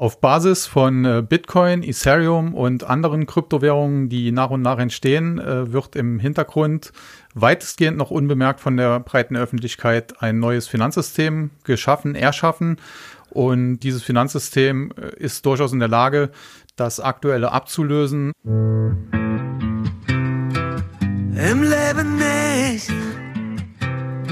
Auf Basis von äh, Bitcoin, Ethereum und anderen Kryptowährungen, die nach und nach entstehen, äh, wird im Hintergrund weitestgehend noch unbemerkt von der breiten Öffentlichkeit ein neues Finanzsystem geschaffen, erschaffen. Und dieses Finanzsystem äh, ist durchaus in der Lage, das aktuelle abzulösen. Im Leben nicht.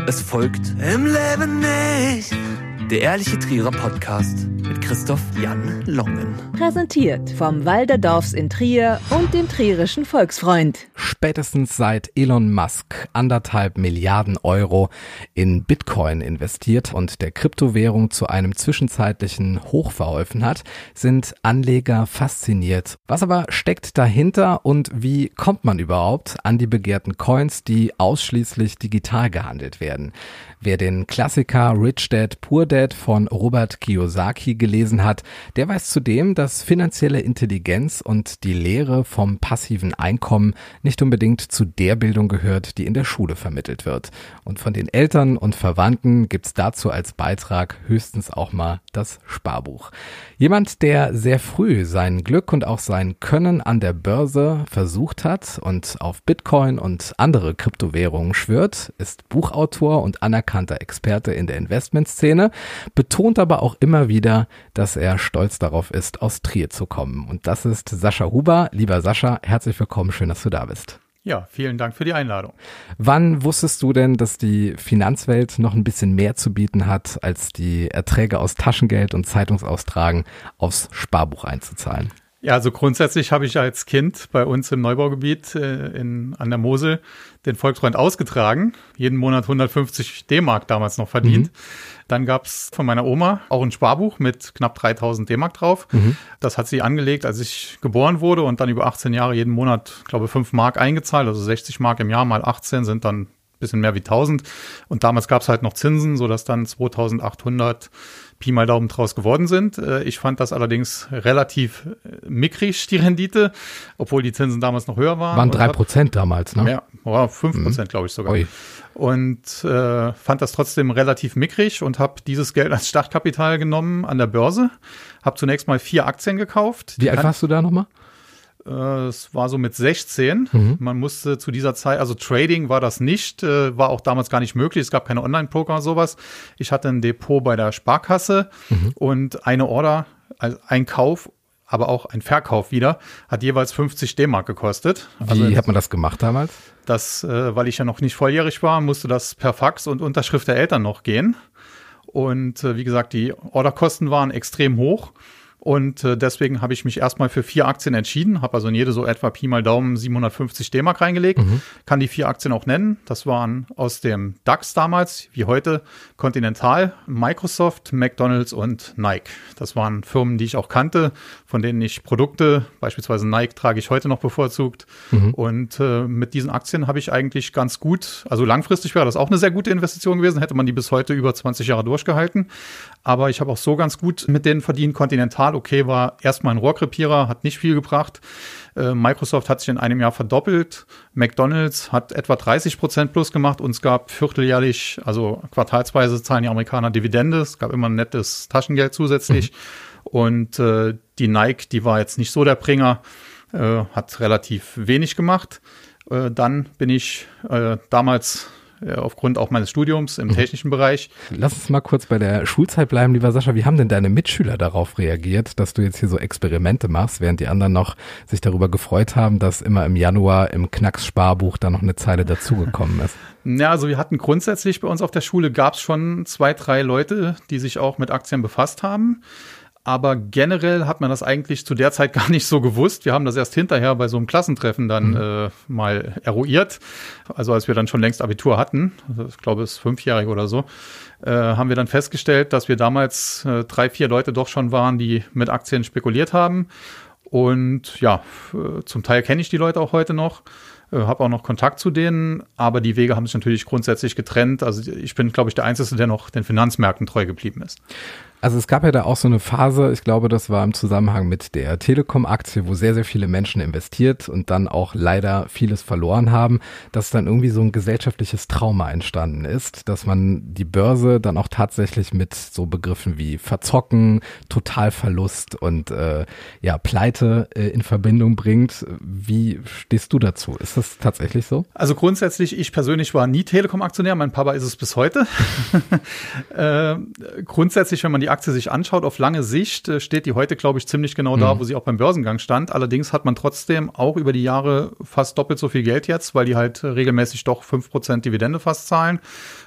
Es folgt Im Leben nicht. Der ehrliche Trierer Podcast mit Christoph Jan Longen. Präsentiert vom Walderdorfs in Trier und dem Trierischen Volksfreund. Spätestens seit Elon Musk anderthalb Milliarden Euro in Bitcoin investiert und der Kryptowährung zu einem zwischenzeitlichen Hoch verholfen hat, sind Anleger fasziniert. Was aber steckt dahinter und wie kommt man überhaupt an die begehrten Coins, die ausschließlich digital gehandelt werden? Wer den Klassiker Rich Dad Poor Dad von Robert Kiyosaki gelesen hat, der weiß zudem, dass finanzielle Intelligenz und die Lehre vom passiven Einkommen nicht unbedingt zu der Bildung gehört, die in der Schule vermittelt wird. Und von den Eltern und Verwandten gibt's dazu als Beitrag höchstens auch mal das Sparbuch. Jemand, der sehr früh sein Glück und auch sein Können an der Börse versucht hat und auf Bitcoin und andere Kryptowährungen schwört, ist Buchautor und anerkannter Experte in der Investmentszene, betont aber auch immer wieder, dass er stolz darauf ist, aus Trier zu kommen. Und das ist Sascha Huber. Lieber Sascha, herzlich willkommen, schön, dass du da bist. Ja, vielen Dank für die Einladung. Wann wusstest du denn, dass die Finanzwelt noch ein bisschen mehr zu bieten hat, als die Erträge aus Taschengeld und Zeitungsaustragen aufs Sparbuch einzuzahlen? Ja, also grundsätzlich habe ich als Kind bei uns im Neubaugebiet äh, in, an der Mosel den Volksfreund ausgetragen, jeden Monat 150 D-Mark damals noch verdient. Mhm. Dann gab's von meiner Oma auch ein Sparbuch mit knapp 3000 D-Mark drauf. Mhm. Das hat sie angelegt, als ich geboren wurde und dann über 18 Jahre jeden Monat, glaube ich, 5 Mark eingezahlt, also 60 Mark im Jahr mal 18 sind dann bisschen mehr wie 1000. Und damals gab's halt noch Zinsen, so dass dann 2800 Pi mal Daumen draus geworden sind. Äh, ich fand das allerdings relativ äh, mickrig, die Rendite, obwohl die Zinsen damals noch höher waren. Waren drei Prozent damals, ne? Ja, fünf. Prozent, mhm. glaube ich sogar. Ui. Und äh, fand das trotzdem relativ mickrig und habe dieses Geld als Startkapital genommen an der Börse. Habe zunächst mal vier Aktien gekauft. Wie alt warst du da nochmal? Äh, es war so mit 16. Mhm. Man musste zu dieser Zeit, also Trading war das nicht, äh, war auch damals gar nicht möglich. Es gab keine Online-Poker und sowas. Ich hatte ein Depot bei der Sparkasse mhm. und eine Order, also ein Kauf aber auch ein Verkauf wieder, hat jeweils 50 D-Mark gekostet. Wie also, hat man das gemacht damals? Das, äh, weil ich ja noch nicht volljährig war, musste das per Fax und Unterschrift der Eltern noch gehen. Und wie gesagt, die Orderkosten waren extrem hoch. Und äh, deswegen habe ich mich erstmal für vier Aktien entschieden, habe also in jede so etwa Pi mal Daumen 750 D-Mark reingelegt. Mhm. Kann die vier Aktien auch nennen. Das waren aus dem DAX damals, wie heute, Continental, Microsoft, McDonalds und Nike. Das waren Firmen, die ich auch kannte, von denen ich Produkte, beispielsweise Nike, trage ich heute noch bevorzugt. Mhm. Und äh, mit diesen Aktien habe ich eigentlich ganz gut, also langfristig wäre das auch eine sehr gute Investition gewesen, hätte man die bis heute über 20 Jahre durchgehalten. Aber ich habe auch so ganz gut mit denen verdient. Continental, okay, war erstmal ein Rohrkrepierer, hat nicht viel gebracht. Äh, Microsoft hat sich in einem Jahr verdoppelt. McDonald's hat etwa 30 Prozent plus gemacht und es gab vierteljährlich, also quartalsweise zahlen die Amerikaner Dividende. Es gab immer ein nettes Taschengeld zusätzlich. Mhm. Und äh, die Nike, die war jetzt nicht so der Bringer, äh, hat relativ wenig gemacht. Äh, dann bin ich äh, damals aufgrund auch meines Studiums im mhm. technischen Bereich. Lass uns mal kurz bei der Schulzeit bleiben, lieber Sascha. Wie haben denn deine Mitschüler darauf reagiert, dass du jetzt hier so Experimente machst, während die anderen noch sich darüber gefreut haben, dass immer im Januar im Knacks-Sparbuch da noch eine Zeile dazugekommen ist? Ja, also wir hatten grundsätzlich bei uns auf der Schule gab es schon zwei, drei Leute, die sich auch mit Aktien befasst haben. Aber generell hat man das eigentlich zu der Zeit gar nicht so gewusst. Wir haben das erst hinterher bei so einem Klassentreffen dann mhm. äh, mal eruiert. Also als wir dann schon längst Abitur hatten, also ich glaube es ist fünfjährig oder so, äh, haben wir dann festgestellt, dass wir damals äh, drei, vier Leute doch schon waren, die mit Aktien spekuliert haben. Und ja, äh, zum Teil kenne ich die Leute auch heute noch äh, habe auch noch Kontakt zu denen, aber die Wege haben sich natürlich grundsätzlich getrennt. Also ich bin, glaube ich, der Einzige, der noch den Finanzmärkten treu geblieben ist. Also es gab ja da auch so eine Phase, ich glaube, das war im Zusammenhang mit der Telekom-Aktie, wo sehr, sehr viele Menschen investiert und dann auch leider vieles verloren haben, dass dann irgendwie so ein gesellschaftliches Trauma entstanden ist, dass man die Börse dann auch tatsächlich mit so Begriffen wie Verzocken, Totalverlust und äh, ja, Pleite äh, in Verbindung bringt. Wie stehst du dazu? Ist das tatsächlich so? Also grundsätzlich, ich persönlich war nie Telekom-Aktionär, mein Papa ist es bis heute. äh, grundsätzlich, wenn man die die Aktie sich anschaut, auf lange Sicht äh, steht die heute, glaube ich, ziemlich genau mhm. da, wo sie auch beim Börsengang stand. Allerdings hat man trotzdem auch über die Jahre fast doppelt so viel Geld jetzt, weil die halt regelmäßig doch fünf Prozent Dividende fast zahlen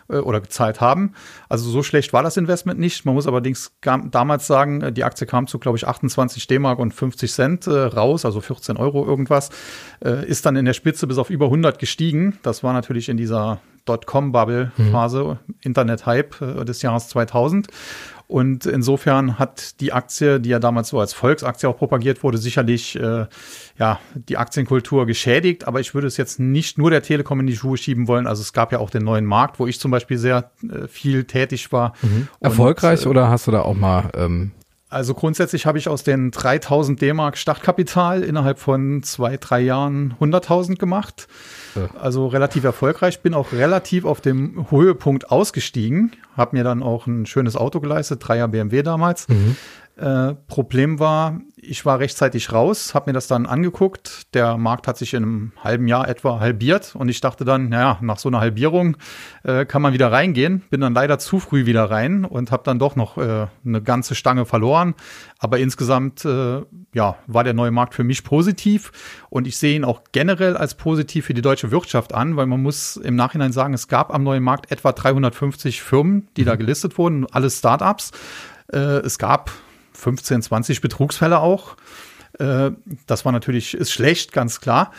äh, oder gezahlt haben. Also so schlecht war das Investment nicht. Man muss allerdings damals sagen, äh, die Aktie kam zu, glaube ich, 28 D-Mark und 50 Cent raus, also 14 Euro irgendwas, ist dann in der Spitze bis auf über 100 gestiegen. Das war natürlich in dieser Dotcom-Bubble-Phase, mhm. Internet-Hype des Jahres 2000. Und insofern hat die Aktie, die ja damals so als Volksaktie auch propagiert wurde, sicherlich äh, ja die Aktienkultur geschädigt. Aber ich würde es jetzt nicht nur der Telekom in die Schuhe schieben wollen. Also es gab ja auch den neuen Markt, wo ich zum Beispiel sehr äh, viel tätig war. Mhm. Erfolgreich Und, äh, oder hast du da auch mal ähm also grundsätzlich habe ich aus den 3000 D-Mark Startkapital innerhalb von zwei, drei Jahren 100.000 gemacht. Also relativ erfolgreich, bin auch relativ auf dem Höhepunkt ausgestiegen, habe mir dann auch ein schönes Auto geleistet, Dreier BMW damals. Mhm. Äh, Problem war, ich war rechtzeitig raus, habe mir das dann angeguckt. Der Markt hat sich in einem halben Jahr etwa halbiert und ich dachte dann, naja, nach so einer Halbierung äh, kann man wieder reingehen. Bin dann leider zu früh wieder rein und habe dann doch noch äh, eine ganze Stange verloren. Aber insgesamt, äh, ja, war der neue Markt für mich positiv und ich sehe ihn auch generell als positiv für die deutsche Wirtschaft an, weil man muss im Nachhinein sagen, es gab am neuen Markt etwa 350 Firmen, die mhm. da gelistet wurden, alles Startups. Äh, es gab 15, 20 Betrugsfälle auch. Äh, das war natürlich, ist schlecht, ganz klar.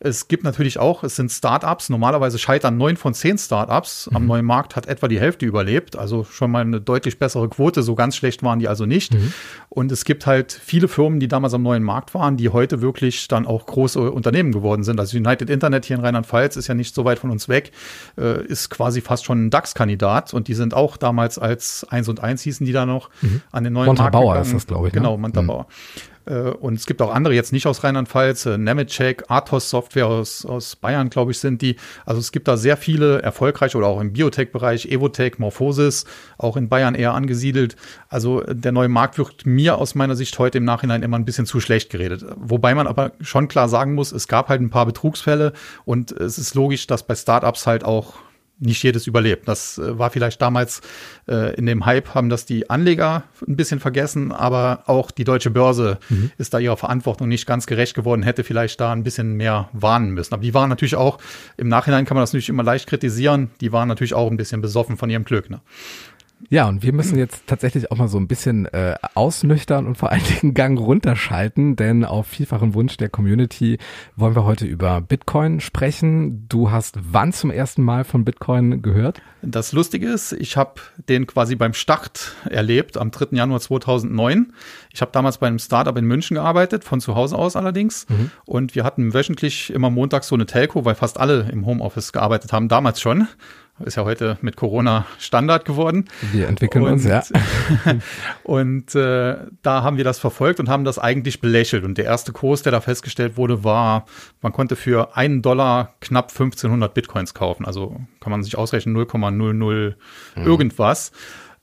Es gibt natürlich auch, es sind Startups. Normalerweise scheitern neun von zehn Startups. Mhm. Am neuen Markt hat etwa die Hälfte überlebt. Also schon mal eine deutlich bessere Quote. So ganz schlecht waren die also nicht. Mhm. Und es gibt halt viele Firmen, die damals am neuen Markt waren, die heute wirklich dann auch große Unternehmen geworden sind. Also United Internet hier in Rheinland-Pfalz ist ja nicht so weit von uns weg, äh, ist quasi fast schon ein DAX-Kandidat. Und die sind auch damals als 1 und 1 hießen die da noch mhm. an den neuen Montabauer Markt. Montabauer ist das, glaube ich. Ne? Genau, Montabauer. Mhm. Äh, und es gibt auch andere, jetzt nicht aus Rheinland-Pfalz, äh, Nemetschek, Athos Software aus, aus Bayern, glaube ich, sind die. Also es gibt da sehr viele erfolgreiche oder auch im Biotech-Bereich, Evotech, Morphosis, auch in Bayern eher angesiedelt. Also der neue Markt wird mir aus meiner Sicht heute im Nachhinein immer ein bisschen zu schlecht geredet. Wobei man aber schon klar sagen muss, es gab halt ein paar Betrugsfälle und es ist logisch, dass bei Startups halt auch nicht jedes überlebt. Das äh, war vielleicht damals äh, in dem Hype, haben das die Anleger ein bisschen vergessen, aber auch die deutsche Börse mhm. ist da ihrer Verantwortung nicht ganz gerecht geworden, hätte vielleicht da ein bisschen mehr warnen müssen. Aber die waren natürlich auch, im Nachhinein kann man das natürlich immer leicht kritisieren, die waren natürlich auch ein bisschen besoffen von ihrem Glück. Ne? Ja, und wir müssen jetzt tatsächlich auch mal so ein bisschen äh, ausnüchtern und vor allen Dingen Gang runterschalten, denn auf vielfachen Wunsch der Community wollen wir heute über Bitcoin sprechen. Du hast wann zum ersten Mal von Bitcoin gehört? Das Lustige ist, ich habe den quasi beim Start erlebt, am 3. Januar 2009. Ich habe damals bei einem Startup in München gearbeitet, von zu Hause aus allerdings. Mhm. Und wir hatten wöchentlich immer montags so eine Telco, weil fast alle im Homeoffice gearbeitet haben, damals schon. Ist ja heute mit Corona Standard geworden. Wir entwickeln und, uns, ja. und äh, da haben wir das verfolgt und haben das eigentlich belächelt. Und der erste Kurs, der da festgestellt wurde, war, man konnte für einen Dollar knapp 1500 Bitcoins kaufen. Also kann man sich ausrechnen 0,00 mhm. irgendwas.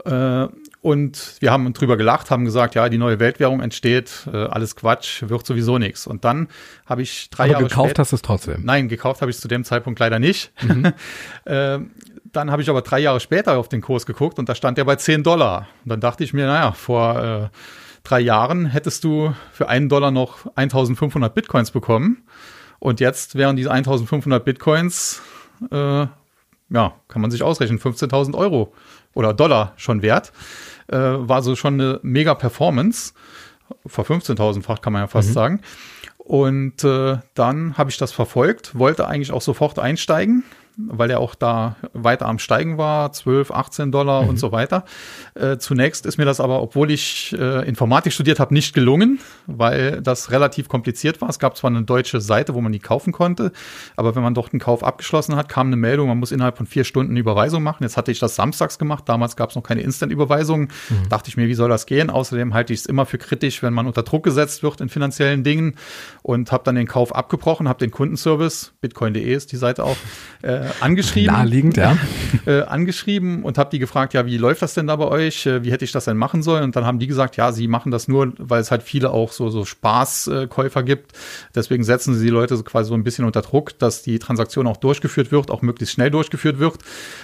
Äh, und wir haben drüber gelacht, haben gesagt, ja, die neue Weltwährung entsteht, äh, alles Quatsch, wird sowieso nichts. Und dann habe ich drei Aber Jahre gekauft später, hast du es trotzdem? Nein, gekauft habe ich es zu dem Zeitpunkt leider nicht. Mhm. äh, dann habe ich aber drei Jahre später auf den Kurs geguckt und da stand der bei 10 Dollar. Und dann dachte ich mir, naja, vor äh, drei Jahren hättest du für einen Dollar noch 1500 Bitcoins bekommen. Und jetzt wären diese 1500 Bitcoins, äh, ja, kann man sich ausrechnen, 15.000 Euro oder Dollar schon wert äh, war so schon eine mega Performance. Vor 15.000-fach kann man ja fast mhm. sagen. Und äh, dann habe ich das verfolgt, wollte eigentlich auch sofort einsteigen, weil er auch da weiter am Steigen war, 12, 18 Dollar mhm. und so weiter. Äh, zunächst ist mir das aber, obwohl ich äh, Informatik studiert habe, nicht gelungen, weil das relativ kompliziert war. Es gab zwar eine deutsche Seite, wo man die kaufen konnte, aber wenn man dort einen Kauf abgeschlossen hat, kam eine Meldung, man muss innerhalb von vier Stunden eine Überweisung machen. Jetzt hatte ich das samstags gemacht, damals gab es noch keine Instant-Überweisung. Mhm. Dachte ich mir, wie soll das gehen? Außerdem halte ich es immer für kritisch, wenn man unter Druck gesetzt wird in finanziellen Dingen und habe dann den Kauf abgebrochen, habe den Kundenservice, bitcoin.de ist die Seite auch, äh, angeschrieben. Naheliegend, ja. Äh, angeschrieben und habe die gefragt, ja, wie läuft das denn da bei euch? Äh, wie hätte ich das denn machen sollen? Und dann haben die gesagt, ja, sie machen das nur, weil es halt viele auch so, so Spaßkäufer gibt. Deswegen setzen sie die Leute so quasi so ein bisschen unter Druck, dass die Transaktion auch durchgeführt wird, auch möglichst schnell durchgeführt wird.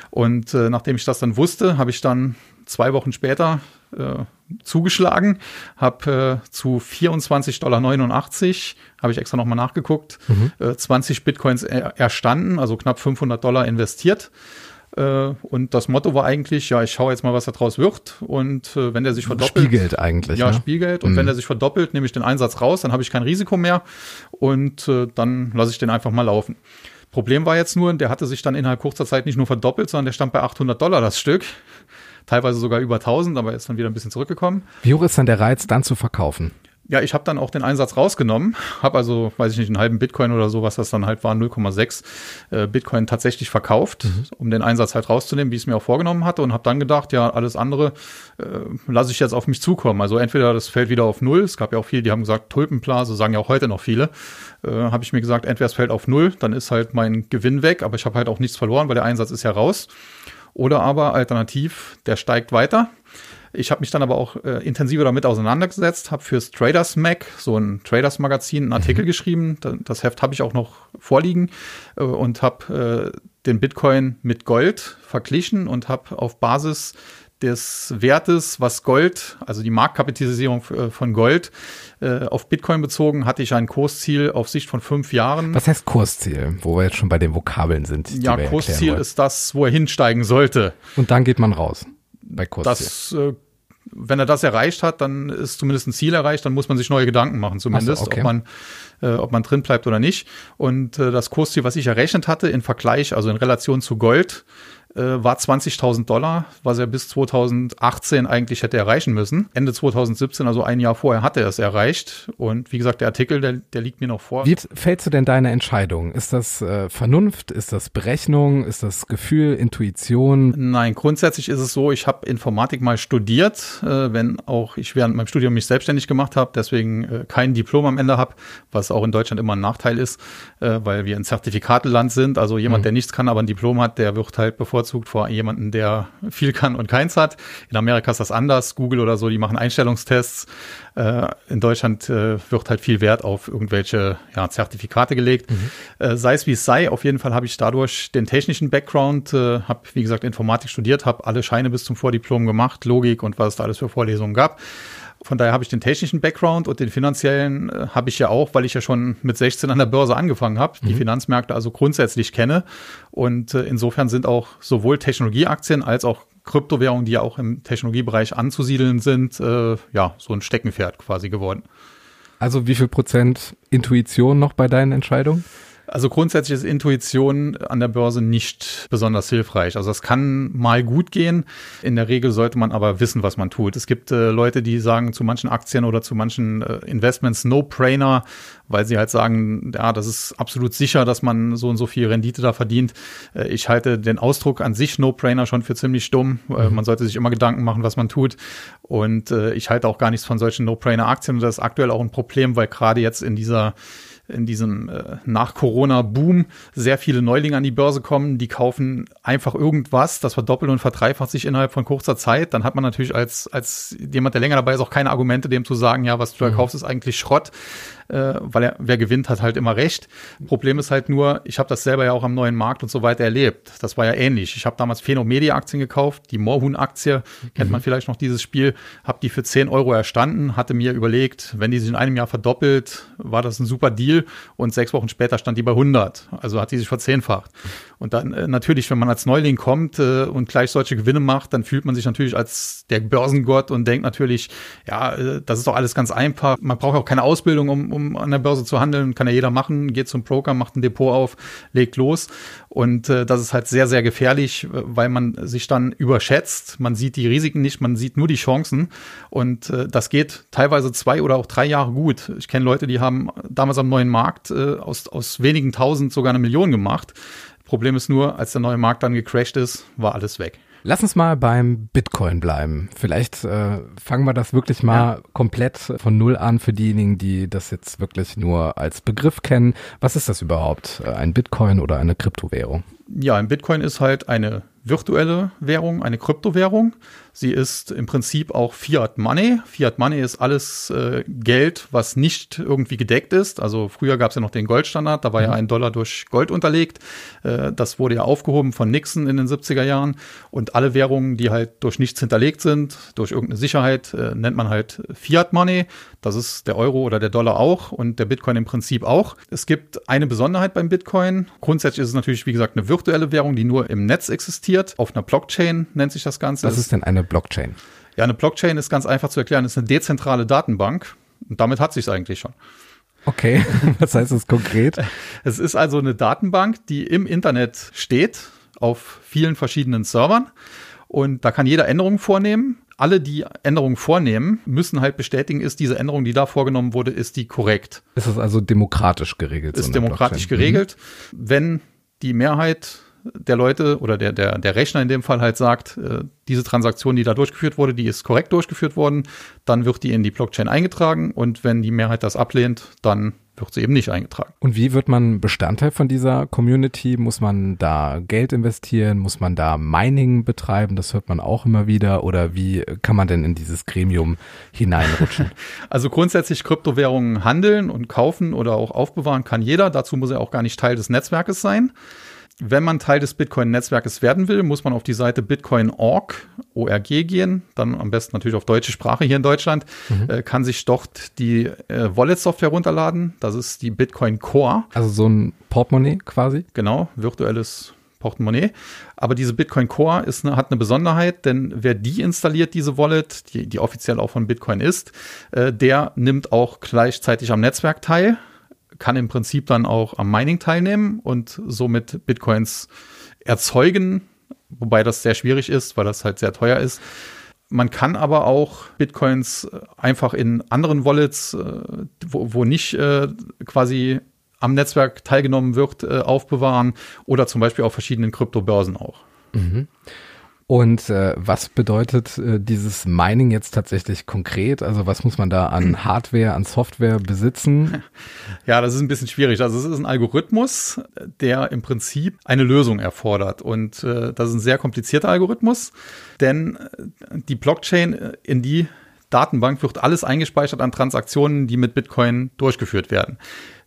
Und äh, nachdem ich das dann wusste, habe ich dann zwei Wochen später äh, zugeschlagen, habe äh, zu 24,89 Dollar, habe ich extra nochmal nachgeguckt, mhm. äh, 20 Bitcoins er erstanden, also knapp 500 Dollar investiert. Äh, und das Motto war eigentlich, ja, ich schaue jetzt mal, was da draus wird. Und äh, wenn der sich verdoppelt. Spielgeld eigentlich. Ja, ne? Spielgeld. Und mhm. wenn der sich verdoppelt, nehme ich den Einsatz raus, dann habe ich kein Risiko mehr. Und äh, dann lasse ich den einfach mal laufen. Problem war jetzt nur, der hatte sich dann innerhalb kurzer Zeit nicht nur verdoppelt, sondern der stand bei 800 Dollar das Stück teilweise sogar über 1000, aber ist dann wieder ein bisschen zurückgekommen. Wie hoch ist dann der Reiz, dann zu verkaufen? Ja, ich habe dann auch den Einsatz rausgenommen, habe also, weiß ich nicht, einen halben Bitcoin oder so, was das dann halt war, 0,6 äh, Bitcoin tatsächlich verkauft, mhm. um den Einsatz halt rauszunehmen, wie ich es mir auch vorgenommen hatte und habe dann gedacht, ja, alles andere äh, lasse ich jetzt auf mich zukommen. Also entweder das fällt wieder auf Null, es gab ja auch viele, die haben gesagt, Tulpenblase, sagen ja auch heute noch viele, äh, habe ich mir gesagt, entweder es fällt auf Null, dann ist halt mein Gewinn weg, aber ich habe halt auch nichts verloren, weil der Einsatz ist ja raus. Oder aber alternativ, der steigt weiter. Ich habe mich dann aber auch äh, intensiver damit auseinandergesetzt, habe fürs Traders Mac, so ein Traders Magazin, einen Artikel mhm. geschrieben. Das Heft habe ich auch noch vorliegen äh, und habe äh, den Bitcoin mit Gold verglichen und habe auf Basis des Wertes, was Gold, also die Marktkapitalisierung äh, von Gold, äh, auf Bitcoin bezogen, hatte ich ein Kursziel auf Sicht von fünf Jahren. Was heißt Kursziel, wo wir jetzt schon bei den Vokabeln sind? Ja, Kursziel ist das, wo er hinsteigen sollte. Und dann geht man raus bei Kursziel. Das, äh, wenn er das erreicht hat, dann ist zumindest ein Ziel erreicht, dann muss man sich neue Gedanken machen, zumindest, so, okay. ob man äh, ob man drin bleibt oder nicht. Und äh, das Kursziel, was ich errechnet hatte, in Vergleich, also in Relation zu Gold, äh, war 20.000 Dollar, was er bis 2018 eigentlich hätte erreichen müssen. Ende 2017, also ein Jahr vorher, hat er es erreicht. Und wie gesagt, der Artikel, der, der liegt mir noch vor. Wie fällst du denn deine Entscheidung? Ist das äh, Vernunft? Ist das Berechnung? Ist das Gefühl, Intuition? Nein, grundsätzlich ist es so, ich habe Informatik mal studiert, äh, wenn auch ich während meinem Studium mich selbstständig gemacht habe, deswegen äh, kein Diplom am Ende habe, was auch in Deutschland immer ein Nachteil ist, äh, weil wir ein Zertifikateland sind. Also jemand, mhm. der nichts kann, aber ein Diplom hat, der wird halt bevor bevorzugt vor jemanden, der viel kann und keins hat. In Amerika ist das anders. Google oder so, die machen Einstellungstests. Äh, in Deutschland äh, wird halt viel Wert auf irgendwelche ja, Zertifikate gelegt. Mhm. Äh, sei es wie es sei, auf jeden Fall habe ich dadurch den technischen Background, habe wie gesagt Informatik studiert, habe alle Scheine bis zum Vordiplom gemacht, Logik und was es da alles für Vorlesungen gab. Von daher habe ich den technischen Background und den finanziellen äh, habe ich ja auch, weil ich ja schon mit 16 an der Börse angefangen habe, mhm. die Finanzmärkte also grundsätzlich kenne. Und äh, insofern sind auch sowohl Technologieaktien als auch Kryptowährungen, die ja auch im Technologiebereich anzusiedeln sind, äh, ja, so ein Steckenpferd quasi geworden. Also wie viel Prozent Intuition noch bei deinen Entscheidungen? Also grundsätzlich ist Intuition an der Börse nicht besonders hilfreich. Also das kann mal gut gehen. In der Regel sollte man aber wissen, was man tut. Es gibt äh, Leute, die sagen zu manchen Aktien oder zu manchen äh, Investments No-Brainer, weil sie halt sagen, ja, das ist absolut sicher, dass man so und so viel Rendite da verdient. Äh, ich halte den Ausdruck an sich No-Brainer schon für ziemlich dumm. Äh, mhm. Man sollte sich immer Gedanken machen, was man tut. Und äh, ich halte auch gar nichts von solchen No-Brainer-Aktien. Und das ist aktuell auch ein Problem, weil gerade jetzt in dieser in diesem äh, Nach-Corona-Boom sehr viele Neulinge an die Börse kommen, die kaufen einfach irgendwas, das verdoppelt und verdreifacht sich innerhalb von kurzer Zeit. Dann hat man natürlich als, als jemand, der länger dabei ist, auch keine Argumente, dem zu sagen, ja, was du da mhm. kaufst, ist eigentlich Schrott äh, weil er, wer gewinnt, hat halt immer recht. Problem ist halt nur, ich habe das selber ja auch am neuen Markt und so weiter erlebt. Das war ja ähnlich. Ich habe damals Phenomedia-Aktien gekauft, die Moorhuhn-Aktie, kennt mhm. man vielleicht noch dieses Spiel, habe die für 10 Euro erstanden, hatte mir überlegt, wenn die sich in einem Jahr verdoppelt, war das ein super Deal und sechs Wochen später stand die bei 100. Also hat die sich verzehnfacht. Und dann äh, natürlich, wenn man als Neuling kommt äh, und gleich solche Gewinne macht, dann fühlt man sich natürlich als der Börsengott und denkt natürlich, ja, äh, das ist doch alles ganz einfach. Man braucht auch keine Ausbildung, um, um um an der Börse zu handeln. Kann ja jeder machen, geht zum Broker, macht ein Depot auf, legt los. Und äh, das ist halt sehr, sehr gefährlich, weil man sich dann überschätzt. Man sieht die Risiken nicht, man sieht nur die Chancen. Und äh, das geht teilweise zwei oder auch drei Jahre gut. Ich kenne Leute, die haben damals am neuen Markt äh, aus, aus wenigen tausend sogar eine Million gemacht. Problem ist nur, als der neue Markt dann gecrashed ist, war alles weg. Lass uns mal beim Bitcoin bleiben. Vielleicht äh, fangen wir das wirklich mal ja. komplett von Null an für diejenigen, die das jetzt wirklich nur als Begriff kennen. Was ist das überhaupt? Ein Bitcoin oder eine Kryptowährung? Ja, ein Bitcoin ist halt eine virtuelle Währung, eine Kryptowährung. Sie ist im Prinzip auch Fiat Money. Fiat Money ist alles äh, Geld, was nicht irgendwie gedeckt ist. Also früher gab es ja noch den Goldstandard, da war mhm. ja ein Dollar durch Gold unterlegt. Äh, das wurde ja aufgehoben von Nixon in den 70er Jahren. Und alle Währungen, die halt durch nichts hinterlegt sind, durch irgendeine Sicherheit, äh, nennt man halt Fiat Money. Das ist der Euro oder der Dollar auch und der Bitcoin im Prinzip auch. Es gibt eine Besonderheit beim Bitcoin. Grundsätzlich ist es natürlich, wie gesagt, eine virtuelle Währung, die nur im Netz existiert. Auf einer Blockchain nennt sich das Ganze. Was ist denn eine Blockchain? Ja, eine Blockchain ist ganz einfach zu erklären. Es ist eine dezentrale Datenbank. Und damit hat sich eigentlich schon. Okay, was heißt das konkret? Es ist also eine Datenbank, die im Internet steht, auf vielen verschiedenen Servern. Und da kann jeder Änderungen vornehmen alle, die Änderungen vornehmen, müssen halt bestätigen, ist diese Änderung, die da vorgenommen wurde, ist die korrekt. Ist es also demokratisch geregelt? Ist so demokratisch Blockchain. geregelt. Mhm. Wenn die Mehrheit der Leute oder der, der, der Rechner in dem Fall halt sagt, äh, diese Transaktion, die da durchgeführt wurde, die ist korrekt durchgeführt worden, dann wird die in die Blockchain eingetragen und wenn die Mehrheit das ablehnt, dann wird sie eben nicht eingetragen. Und wie wird man Bestandteil von dieser Community? Muss man da Geld investieren? Muss man da Mining betreiben? Das hört man auch immer wieder. Oder wie kann man denn in dieses Gremium hineinrutschen? Also grundsätzlich Kryptowährungen handeln und kaufen oder auch aufbewahren kann jeder. Dazu muss er auch gar nicht Teil des Netzwerkes sein. Wenn man Teil des Bitcoin-Netzwerkes werden will, muss man auf die Seite bitcoin.org ORG gehen, dann am besten natürlich auf deutsche Sprache hier in Deutschland, mhm. äh, kann sich dort die äh, Wallet-Software runterladen. Das ist die Bitcoin Core. Also so ein Portemonnaie quasi? Genau, virtuelles Portemonnaie. Aber diese Bitcoin Core ist eine, hat eine Besonderheit, denn wer die installiert, diese Wallet, die, die offiziell auch von Bitcoin ist, äh, der nimmt auch gleichzeitig am Netzwerk teil kann im Prinzip dann auch am Mining teilnehmen und somit Bitcoins erzeugen, wobei das sehr schwierig ist, weil das halt sehr teuer ist. Man kann aber auch Bitcoins einfach in anderen Wallets, äh, wo, wo nicht äh, quasi am Netzwerk teilgenommen wird, äh, aufbewahren oder zum Beispiel auf verschiedenen Kryptobörsen auch. Mhm. Und äh, was bedeutet äh, dieses Mining jetzt tatsächlich konkret? Also was muss man da an Hardware, an Software besitzen? Ja, das ist ein bisschen schwierig. Also es ist ein Algorithmus, der im Prinzip eine Lösung erfordert. Und äh, das ist ein sehr komplizierter Algorithmus, denn äh, die Blockchain, äh, in die Datenbank wird alles eingespeichert an Transaktionen, die mit Bitcoin durchgeführt werden.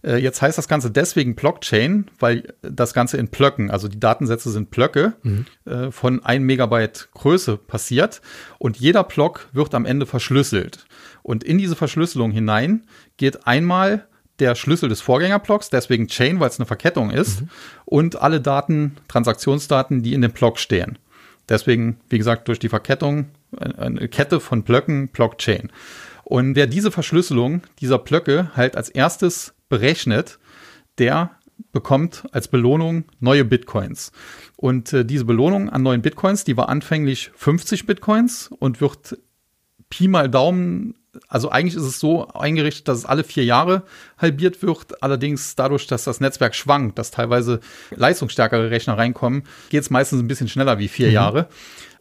Äh, jetzt heißt das Ganze deswegen Blockchain, weil das Ganze in Blöcken, also die Datensätze sind Blöcke mhm. äh, von 1 Megabyte Größe passiert und jeder Block wird am Ende verschlüsselt. Und in diese Verschlüsselung hinein geht einmal der Schlüssel des Vorgängerblocks, deswegen Chain, weil es eine Verkettung ist, mhm. und alle Daten, Transaktionsdaten, die in dem Block stehen. Deswegen, wie gesagt, durch die Verkettung eine Kette von Blöcken, Blockchain. Und wer diese Verschlüsselung dieser Blöcke halt als erstes berechnet, der bekommt als Belohnung neue Bitcoins. Und äh, diese Belohnung an neuen Bitcoins, die war anfänglich 50 Bitcoins und wird Pi mal Daumen, also eigentlich ist es so eingerichtet, dass es alle vier Jahre halbiert wird. Allerdings dadurch, dass das Netzwerk schwankt, dass teilweise leistungsstärkere Rechner reinkommen, geht es meistens ein bisschen schneller wie vier mhm. Jahre.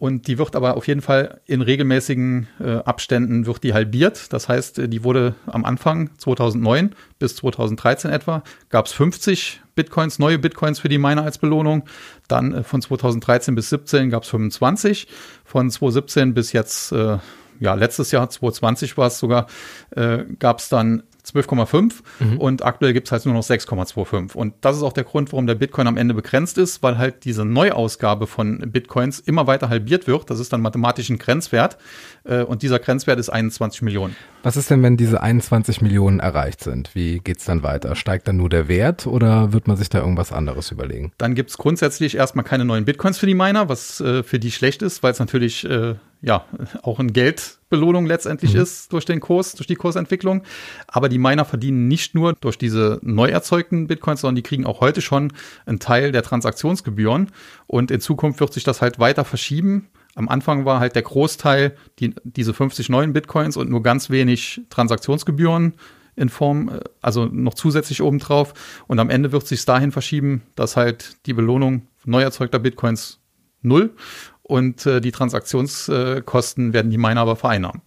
Und die wird aber auf jeden Fall in regelmäßigen äh, Abständen wird die halbiert. Das heißt, äh, die wurde am Anfang 2009 bis 2013 etwa, gab es 50 Bitcoins, neue Bitcoins für die Miner als Belohnung. Dann äh, von 2013 bis 2017 gab es 25. Von 2017 bis jetzt, äh, ja, letztes Jahr, 2020 war es sogar, äh, gab es dann 12,5 mhm. und aktuell gibt es halt nur noch 6,25. Und das ist auch der Grund, warum der Bitcoin am Ende begrenzt ist, weil halt diese Neuausgabe von Bitcoins immer weiter halbiert wird. Das ist dann mathematisch ein Grenzwert äh, und dieser Grenzwert ist 21 Millionen. Was ist denn, wenn diese 21 Millionen erreicht sind? Wie geht's dann weiter? Steigt dann nur der Wert oder wird man sich da irgendwas anderes überlegen? Dann gibt es grundsätzlich erstmal keine neuen Bitcoins für die Miner, was äh, für die schlecht ist, weil es natürlich äh, ja auch eine Geldbelohnung letztendlich mhm. ist durch den Kurs, durch die Kursentwicklung. Aber die Miner verdienen nicht nur durch diese neu erzeugten Bitcoins, sondern die kriegen auch heute schon einen Teil der Transaktionsgebühren. Und in Zukunft wird sich das halt weiter verschieben. Am Anfang war halt der Großteil die, diese 50 neuen Bitcoins und nur ganz wenig Transaktionsgebühren in Form, äh, also noch zusätzlich obendrauf. Und am Ende wird sich dahin verschieben, dass halt die Belohnung neu erzeugter Bitcoins null und äh, die Transaktionskosten werden die Miner aber vereinnahmen.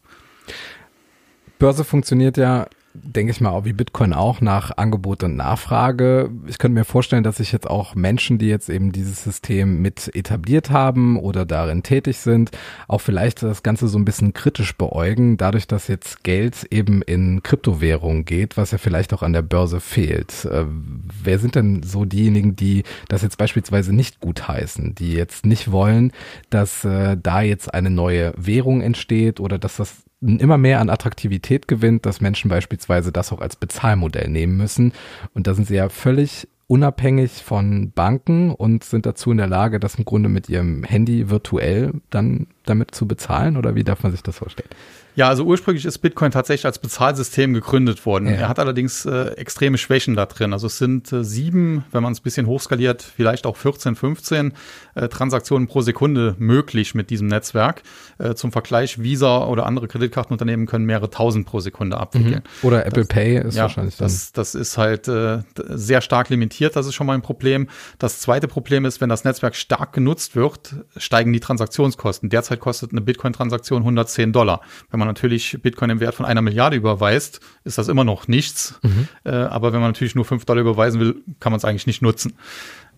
Börse funktioniert ja denke ich mal, auch wie Bitcoin auch nach Angebot und Nachfrage. Ich könnte mir vorstellen, dass sich jetzt auch Menschen, die jetzt eben dieses System mit etabliert haben oder darin tätig sind, auch vielleicht das Ganze so ein bisschen kritisch beäugen, dadurch, dass jetzt Geld eben in Kryptowährungen geht, was ja vielleicht auch an der Börse fehlt. Äh, wer sind denn so diejenigen, die das jetzt beispielsweise nicht gut heißen, die jetzt nicht wollen, dass äh, da jetzt eine neue Währung entsteht oder dass das immer mehr an Attraktivität gewinnt, dass Menschen beispielsweise das auch als Bezahlmodell nehmen müssen. Und da sind sie ja völlig unabhängig von Banken und sind dazu in der Lage, das im Grunde mit ihrem Handy virtuell dann damit zu bezahlen? Oder wie darf man sich das vorstellen? Ja, also ursprünglich ist Bitcoin tatsächlich als Bezahlsystem gegründet worden. Ja. Er hat allerdings äh, extreme Schwächen da drin. Also es sind äh, sieben, wenn man es ein bisschen hochskaliert, vielleicht auch 14, 15 äh, Transaktionen pro Sekunde möglich mit diesem Netzwerk. Äh, zum Vergleich, Visa oder andere Kreditkartenunternehmen können mehrere tausend pro Sekunde abwickeln. Mhm. Oder Apple das, Pay ist ja, wahrscheinlich dann. Das, das ist halt äh, sehr stark limitiert. Das ist schon mal ein Problem. Das zweite Problem ist, wenn das Netzwerk stark genutzt wird, steigen die Transaktionskosten. Derzeit kostet eine Bitcoin-Transaktion 110 Dollar. Wenn man man natürlich Bitcoin im Wert von einer Milliarde überweist, ist das immer noch nichts. Mhm. Äh, aber wenn man natürlich nur fünf Dollar überweisen will, kann man es eigentlich nicht nutzen.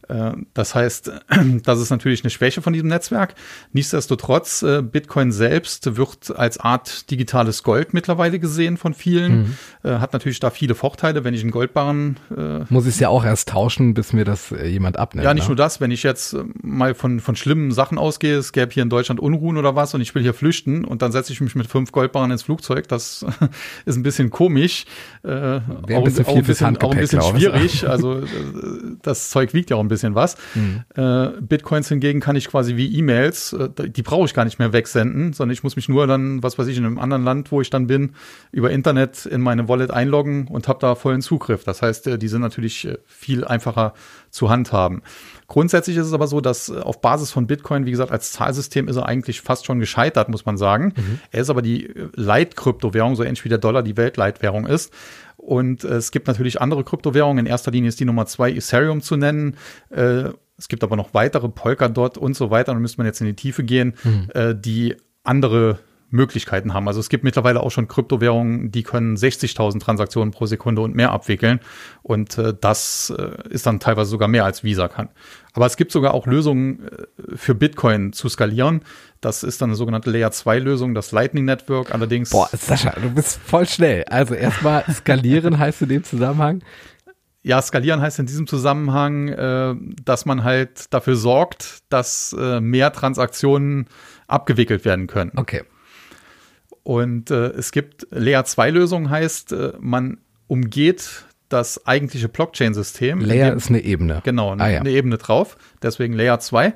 Äh, das heißt, das ist natürlich eine Schwäche von diesem Netzwerk. Nichtsdestotrotz, äh, Bitcoin selbst wird als Art digitales Gold mittlerweile gesehen von vielen. Mhm. Äh, hat natürlich da viele Vorteile, wenn ich einen Goldbarren. Muss ich es ja auch erst tauschen, bis mir das jemand abnimmt. Ja, nicht ne? nur das. Wenn ich jetzt mal von, von schlimmen Sachen ausgehe, es gäbe hier in Deutschland Unruhen oder was und ich will hier flüchten und dann setze ich mich mit fünf Goldbarren ins Flugzeug, das ist ein bisschen komisch. Wäre ein bisschen auch, viel auch ein bisschen, auch ein bisschen schwierig. Also das Zeug wiegt ja auch ein bisschen bisschen was. Mhm. Äh, Bitcoins hingegen kann ich quasi wie E-Mails, äh, die brauche ich gar nicht mehr wegsenden, sondern ich muss mich nur dann, was weiß ich, in einem anderen Land, wo ich dann bin, über Internet in meine Wallet einloggen und habe da vollen Zugriff. Das heißt, äh, die sind natürlich äh, viel einfacher zu handhaben. Grundsätzlich ist es aber so, dass äh, auf Basis von Bitcoin, wie gesagt, als Zahlsystem ist er eigentlich fast schon gescheitert, muss man sagen. Mhm. Er ist aber die Leitkryptowährung, so ähnlich wie der Dollar die Weltleitwährung ist. Und äh, es gibt natürlich andere Kryptowährungen. In erster Linie ist die Nummer zwei Ethereum zu nennen. Äh, es gibt aber noch weitere, Polkadot und so weiter. Da müsste man jetzt in die Tiefe gehen, mhm. äh, die andere Möglichkeiten haben. Also es gibt mittlerweile auch schon Kryptowährungen, die können 60.000 Transaktionen pro Sekunde und mehr abwickeln. Und äh, das äh, ist dann teilweise sogar mehr als Visa kann. Aber es gibt sogar auch Lösungen äh, für Bitcoin zu skalieren. Das ist dann eine sogenannte Layer 2 Lösung, das Lightning Network. Allerdings. Boah, Sascha, du bist voll schnell. Also erstmal skalieren heißt in dem Zusammenhang. Ja, skalieren heißt in diesem Zusammenhang, äh, dass man halt dafür sorgt, dass äh, mehr Transaktionen abgewickelt werden können. Okay. Und äh, es gibt Layer 2 Lösung heißt, äh, man umgeht das eigentliche Blockchain-System. Layer ist eine Ebene. Genau, eine, ah, ja. eine Ebene drauf. Deswegen Layer 2.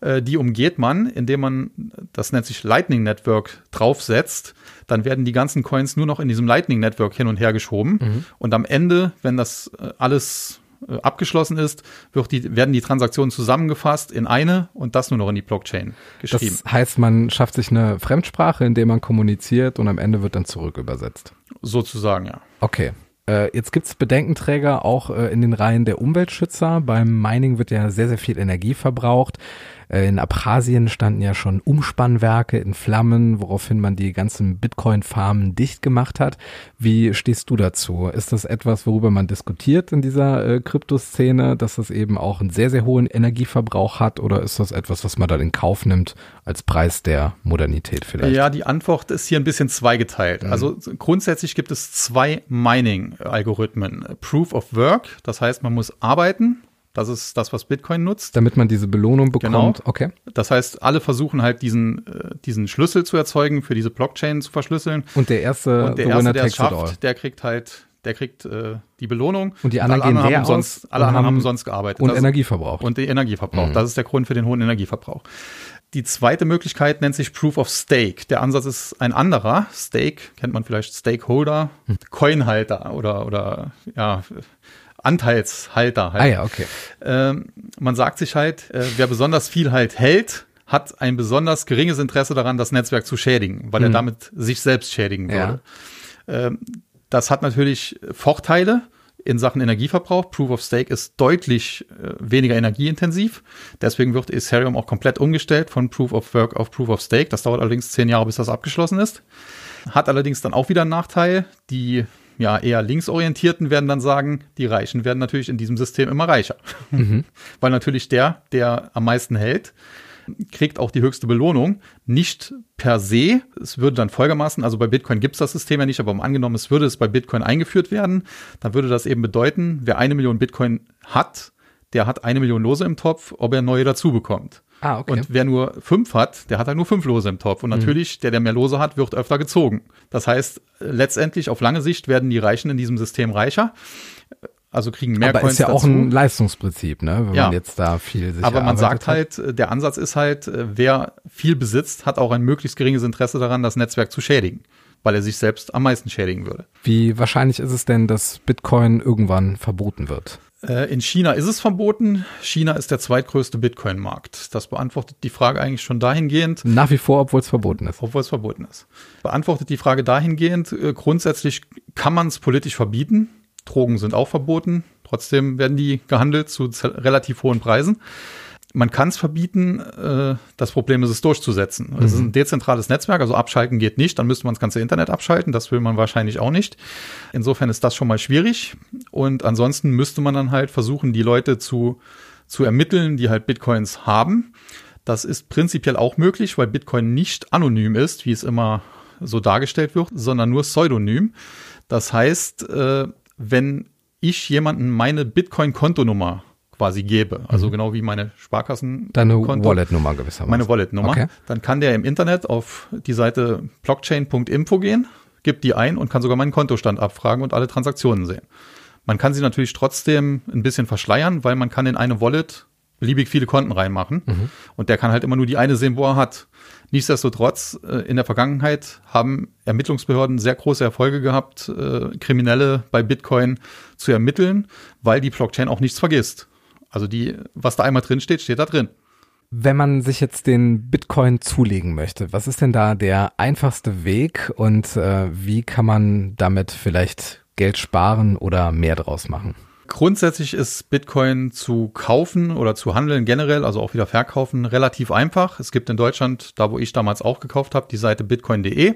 Äh, die umgeht man, indem man, das nennt sich Lightning Network, draufsetzt. Dann werden die ganzen Coins nur noch in diesem Lightning Network hin und her geschoben. Mhm. Und am Ende, wenn das äh, alles abgeschlossen ist, die, werden die Transaktionen zusammengefasst in eine und das nur noch in die Blockchain geschrieben. Das heißt, man schafft sich eine Fremdsprache, in der man kommuniziert und am Ende wird dann zurück übersetzt. Sozusagen, ja. Okay. Äh, jetzt gibt's Bedenkenträger auch äh, in den Reihen der Umweltschützer. Beim Mining wird ja sehr, sehr viel Energie verbraucht. Äh, in Abchasien standen ja schon Umspannwerke in Flammen, woraufhin man die ganzen Bitcoin-Farmen dicht gemacht hat. Wie stehst du dazu? Ist das etwas, worüber man diskutiert in dieser äh, Kryptoszene, dass das eben auch einen sehr, sehr hohen Energieverbrauch hat? Oder ist das etwas, was man dann in Kauf nimmt als Preis der Modernität vielleicht? Ja, die Antwort ist hier ein bisschen zweigeteilt. Mhm. Also grundsätzlich gibt es zwei Mining-Algorithmen. Proof of Work, das heißt, man muss arbeiten das ist das, was Bitcoin nutzt. Damit man diese Belohnung bekommt. Genau. Okay. Das heißt, alle versuchen halt diesen, äh, diesen Schlüssel zu erzeugen, für diese Blockchain zu verschlüsseln. Und der erste, Und der, erste, der es schafft, der kriegt halt, der kriegt äh, die Belohnung. Und die anderen, und alle anderen haben umsonst, alle anderen haben umsonst gearbeitet. Und das, Energie verbraucht. Und die Energie verbraucht. Mhm. Das ist der Grund für den hohen Energieverbrauch. Die zweite Möglichkeit nennt sich Proof of Stake. Der Ansatz ist ein anderer. Stake kennt man vielleicht Stakeholder, hm. Coinhalter oder, oder ja, Anteilshalter halt. Ah ja, okay. Ähm, man sagt sich halt, äh, wer besonders viel halt hält, hat ein besonders geringes Interesse daran, das Netzwerk zu schädigen, weil hm. er damit sich selbst schädigen würde. Ja. Ähm, das hat natürlich Vorteile in Sachen Energieverbrauch. Proof of Stake ist deutlich äh, weniger energieintensiv. Deswegen wird Ethereum auch komplett umgestellt von Proof of Work auf Proof of Stake. Das dauert allerdings zehn Jahre, bis das abgeschlossen ist. Hat allerdings dann auch wieder einen Nachteil. Die ja, eher linksorientierten werden dann sagen, die Reichen werden natürlich in diesem System immer reicher. Mhm. Weil natürlich der, der am meisten hält, kriegt auch die höchste Belohnung. Nicht per se. Es würde dann folgermaßen, also bei Bitcoin gibt es das System ja nicht, aber um angenommen, es würde es bei Bitcoin eingeführt werden, dann würde das eben bedeuten, wer eine Million Bitcoin hat, der hat eine Million Lose im Topf, ob er neue dazu bekommt. Ah, okay. Und wer nur fünf hat, der hat halt nur fünf Lose im Topf. Und mhm. natürlich, mhm. der, der mehr Lose hat, wird öfter gezogen. Das heißt, letztendlich auf lange Sicht werden die Reichen in diesem System reicher. Also kriegen mehr aber Coins ist ja dazu. auch ein Leistungsprinzip, ne? Wenn ja. man jetzt da viel sich Aber man sagt hat. halt, der Ansatz ist halt, wer viel besitzt, hat auch ein möglichst geringes Interesse daran, das Netzwerk zu schädigen, weil er sich selbst am meisten schädigen würde. Wie wahrscheinlich ist es denn, dass Bitcoin irgendwann verboten wird? Äh, in China ist es verboten. China ist der zweitgrößte Bitcoin-Markt. Das beantwortet die Frage eigentlich schon dahingehend. Nach wie vor, obwohl es verboten ist. Obwohl es verboten ist. Beantwortet die Frage dahingehend, äh, grundsätzlich kann man es politisch verbieten. Drogen sind auch verboten. Trotzdem werden die gehandelt zu relativ hohen Preisen. Man kann es verbieten, äh, das Problem ist es durchzusetzen. Es ist ein mhm. dezentrales Netzwerk, also abschalten geht nicht, dann müsste man das ganze Internet abschalten, das will man wahrscheinlich auch nicht. Insofern ist das schon mal schwierig und ansonsten müsste man dann halt versuchen, die Leute zu, zu ermitteln, die halt Bitcoins haben. Das ist prinzipiell auch möglich, weil Bitcoin nicht anonym ist, wie es immer so dargestellt wird, sondern nur pseudonym. Das heißt, äh, wenn ich jemanden meine Bitcoin-Kontonummer quasi gebe, also mhm. genau wie meine Sparkassen. Deine Wallet-Nummer gewissermaßen. Meine Wallet-Nummer. Okay. Dann kann der im Internet auf die Seite blockchain.info gehen, gibt die ein und kann sogar meinen Kontostand abfragen und alle Transaktionen sehen. Man kann sie natürlich trotzdem ein bisschen verschleiern, weil man kann in eine Wallet beliebig viele Konten reinmachen mhm. und der kann halt immer nur die eine sehen, wo er hat. Nichtsdestotrotz, äh, in der Vergangenheit haben Ermittlungsbehörden sehr große Erfolge gehabt, äh, Kriminelle bei Bitcoin zu ermitteln, weil die Blockchain auch nichts vergisst. Also die, was da einmal drin steht, steht da drin. Wenn man sich jetzt den Bitcoin zulegen möchte, was ist denn da der einfachste Weg und äh, wie kann man damit vielleicht Geld sparen oder mehr draus machen? Grundsätzlich ist Bitcoin zu kaufen oder zu handeln generell, also auch wieder verkaufen, relativ einfach. Es gibt in Deutschland, da wo ich damals auch gekauft habe, die Seite bitcoin.de.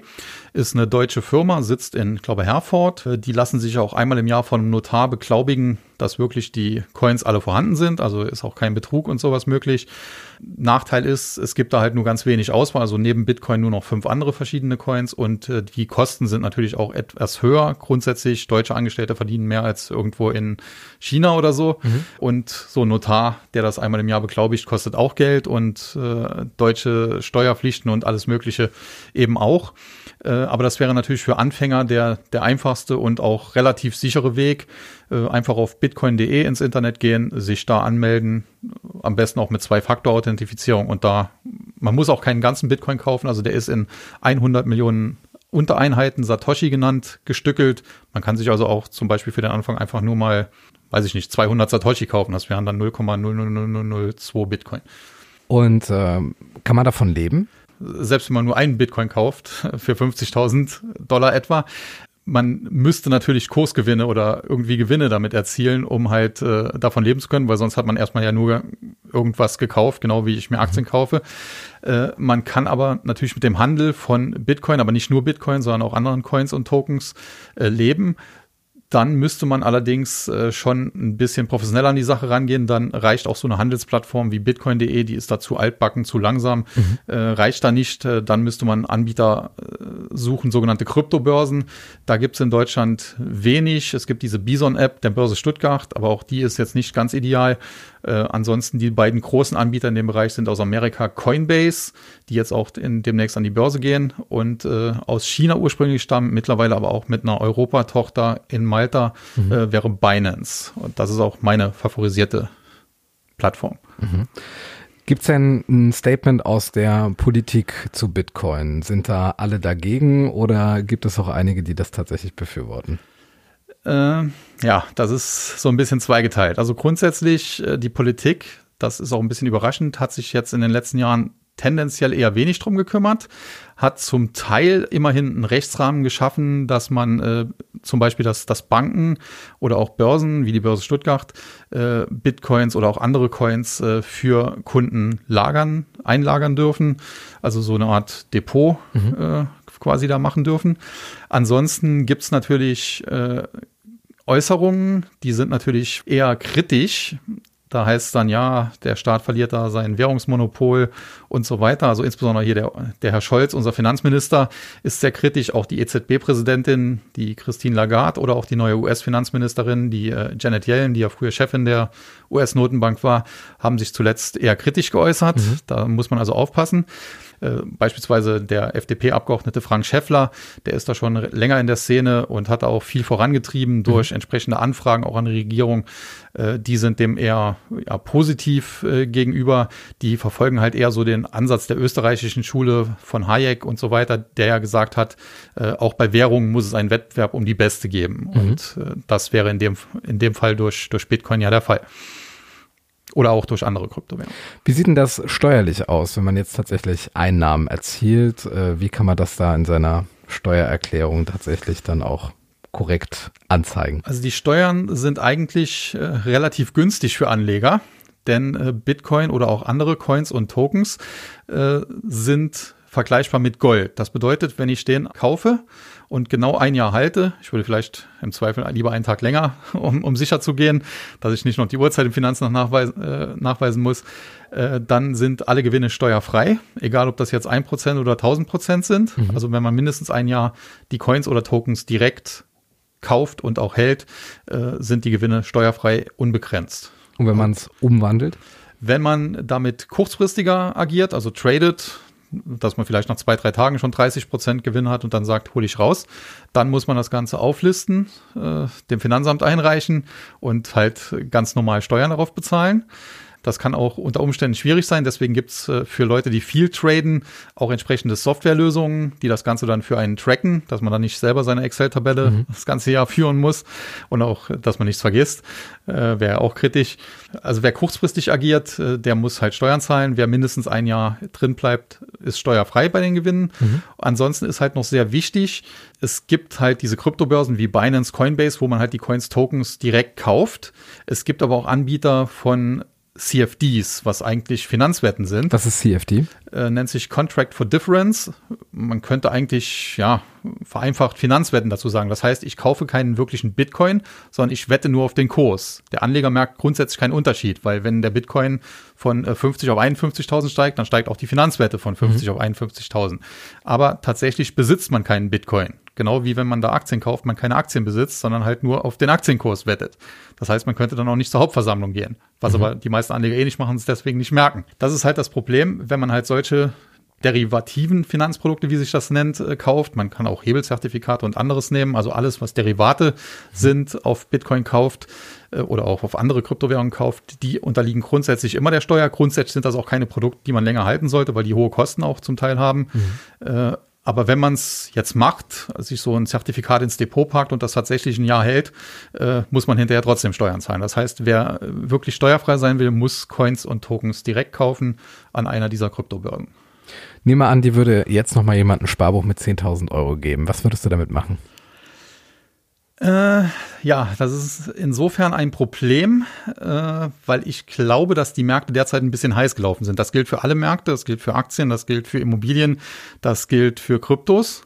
Ist eine deutsche Firma, sitzt in, ich glaube, Herford. Die lassen sich auch einmal im Jahr von einem Notar beglaubigen, dass wirklich die Coins alle vorhanden sind. Also ist auch kein Betrug und sowas möglich. Nachteil ist, es gibt da halt nur ganz wenig Auswahl, also neben Bitcoin nur noch fünf andere verschiedene Coins und äh, die Kosten sind natürlich auch etwas höher. Grundsätzlich, deutsche Angestellte verdienen mehr als irgendwo in China oder so. Mhm. Und so ein Notar, der das einmal im Jahr beglaubigt, kostet auch Geld und äh, deutsche Steuerpflichten und alles Mögliche eben auch. Äh, aber das wäre natürlich für Anfänger der, der einfachste und auch relativ sichere Weg. Äh, einfach auf bitcoin.de ins Internet gehen, sich da anmelden, am besten auch mit Zwei-Faktor-Authentifizierung und da, man muss auch keinen ganzen Bitcoin kaufen, also der ist in 100 Millionen Untereinheiten Satoshi genannt, gestückelt. Man kann sich also auch zum Beispiel für den Anfang einfach nur mal, weiß ich nicht, 200 Satoshi kaufen. Das wären dann 0,00002 Bitcoin. Und äh, kann man davon leben? Selbst wenn man nur einen Bitcoin kauft, für 50.000 Dollar etwa, man müsste natürlich Kursgewinne oder irgendwie Gewinne damit erzielen, um halt äh, davon leben zu können, weil sonst hat man erstmal ja nur irgendwas gekauft, genau wie ich mir Aktien mhm. kaufe. Äh, man kann aber natürlich mit dem Handel von Bitcoin, aber nicht nur Bitcoin, sondern auch anderen Coins und Tokens äh, leben. Dann müsste man allerdings äh, schon ein bisschen professioneller an die Sache rangehen. Dann reicht auch so eine Handelsplattform wie bitcoin.de, die ist da zu altbacken, zu langsam, mhm. äh, reicht da nicht. Äh, dann müsste man Anbieter äh, suchen, sogenannte Kryptobörsen. Da gibt es in Deutschland wenig. Es gibt diese Bison-App der Börse Stuttgart, aber auch die ist jetzt nicht ganz ideal. Äh, ansonsten die beiden großen Anbieter in dem Bereich sind aus Amerika Coinbase, die jetzt auch in, demnächst an die Börse gehen und äh, aus China ursprünglich stammen, mittlerweile aber auch mit einer Europatochter in Malta mhm. äh, wäre Binance. Und das ist auch meine favorisierte Plattform. Mhm. Gibt es denn ein Statement aus der Politik zu Bitcoin? Sind da alle dagegen oder gibt es auch einige, die das tatsächlich befürworten? Äh, ja, das ist so ein bisschen zweigeteilt. Also grundsätzlich äh, die Politik, das ist auch ein bisschen überraschend, hat sich jetzt in den letzten Jahren tendenziell eher wenig drum gekümmert, hat zum Teil immerhin einen Rechtsrahmen geschaffen, dass man äh, zum Beispiel, dass, dass Banken oder auch Börsen wie die Börse Stuttgart äh, Bitcoins oder auch andere Coins äh, für Kunden lagern, einlagern dürfen, also so eine Art Depot mhm. äh, quasi da machen dürfen. Ansonsten gibt's natürlich äh, Äußerungen, die sind natürlich eher kritisch da heißt es dann, ja, der Staat verliert da sein Währungsmonopol und so weiter. Also insbesondere hier der, der Herr Scholz, unser Finanzminister, ist sehr kritisch. Auch die EZB-Präsidentin, die Christine Lagarde oder auch die neue US-Finanzministerin, die äh, Janet Yellen, die ja früher Chefin der US-Notenbank war, haben sich zuletzt eher kritisch geäußert. Mhm. Da muss man also aufpassen. Äh, beispielsweise der FDP-Abgeordnete Frank Schäffler, der ist da schon länger in der Szene und hat da auch viel vorangetrieben durch mhm. entsprechende Anfragen auch an die Regierung. Äh, die sind dem eher ja, positiv äh, gegenüber. Die verfolgen halt eher so den Ansatz der österreichischen Schule von Hayek und so weiter, der ja gesagt hat, äh, auch bei Währungen muss es einen Wettbewerb um die Beste geben. Mhm. Und äh, das wäre in dem, in dem Fall durch, durch Bitcoin ja der Fall. Oder auch durch andere Kryptowährungen. Wie sieht denn das steuerlich aus, wenn man jetzt tatsächlich Einnahmen erzielt? Äh, wie kann man das da in seiner Steuererklärung tatsächlich dann auch korrekt anzeigen? Also die Steuern sind eigentlich äh, relativ günstig für Anleger, denn äh, Bitcoin oder auch andere Coins und Tokens äh, sind vergleichbar mit Gold. Das bedeutet, wenn ich den kaufe und genau ein Jahr halte, ich würde vielleicht im Zweifel lieber einen Tag länger, um, um sicher zu gehen, dass ich nicht noch die Uhrzeit im Finanzamt nachweisen, äh, nachweisen muss, äh, dann sind alle Gewinne steuerfrei, egal ob das jetzt ein Prozent oder 1000 Prozent sind. Mhm. Also wenn man mindestens ein Jahr die Coins oder Tokens direkt kauft und auch hält, äh, sind die Gewinne steuerfrei unbegrenzt. Und wenn man es umwandelt? Wenn man damit kurzfristiger agiert, also tradet, dass man vielleicht nach zwei, drei Tagen schon 30 Prozent Gewinn hat und dann sagt, hole ich raus. Dann muss man das Ganze auflisten, äh, dem Finanzamt einreichen und halt ganz normal Steuern darauf bezahlen. Das kann auch unter Umständen schwierig sein. Deswegen gibt's äh, für Leute, die viel traden, auch entsprechende Softwarelösungen, die das Ganze dann für einen tracken, dass man dann nicht selber seine Excel-Tabelle mhm. das ganze Jahr führen muss und auch, dass man nichts vergisst, äh, wäre auch kritisch. Also wer kurzfristig agiert, äh, der muss halt Steuern zahlen. Wer mindestens ein Jahr drin bleibt, ist steuerfrei bei den Gewinnen. Mhm. Ansonsten ist halt noch sehr wichtig, es gibt halt diese Kryptobörsen wie Binance, Coinbase, wo man halt die Coins, Tokens direkt kauft. Es gibt aber auch Anbieter von CFDs, was eigentlich Finanzwetten sind. Was ist CFD? Äh, nennt sich Contract for Difference. Man könnte eigentlich, ja, vereinfacht Finanzwetten dazu sagen. Das heißt, ich kaufe keinen wirklichen Bitcoin, sondern ich wette nur auf den Kurs. Der Anleger merkt grundsätzlich keinen Unterschied, weil wenn der Bitcoin von 50 äh, auf 51.000 steigt, dann steigt auch die Finanzwette von 50 mhm. auf 51.000. Aber tatsächlich besitzt man keinen Bitcoin. Genau wie wenn man da Aktien kauft, man keine Aktien besitzt, sondern halt nur auf den Aktienkurs wettet. Das heißt, man könnte dann auch nicht zur Hauptversammlung gehen. Was mhm. aber die meisten Anleger eh nicht machen, es deswegen nicht merken. Das ist halt das Problem, wenn man halt solche derivativen Finanzprodukte, wie sich das nennt, äh, kauft. Man kann auch Hebelzertifikate und anderes nehmen. Also alles, was Derivate mhm. sind, auf Bitcoin kauft äh, oder auch auf andere Kryptowährungen kauft, die unterliegen grundsätzlich immer der Steuer. Grundsätzlich sind das auch keine Produkte, die man länger halten sollte, weil die hohe Kosten auch zum Teil haben. Mhm. Äh, aber wenn man es jetzt macht, sich so ein Zertifikat ins Depot packt und das tatsächlich ein Jahr hält, äh, muss man hinterher trotzdem Steuern zahlen. Das heißt, wer wirklich steuerfrei sein will, muss Coins und Tokens direkt kaufen an einer dieser Kryptobörsen. Nehme an, die würde jetzt noch mal jemand ein Sparbuch mit 10.000 Euro geben. Was würdest du damit machen? Äh, ja, das ist insofern ein Problem, äh, weil ich glaube, dass die Märkte derzeit ein bisschen heiß gelaufen sind. Das gilt für alle Märkte, das gilt für Aktien, das gilt für Immobilien, das gilt für Kryptos.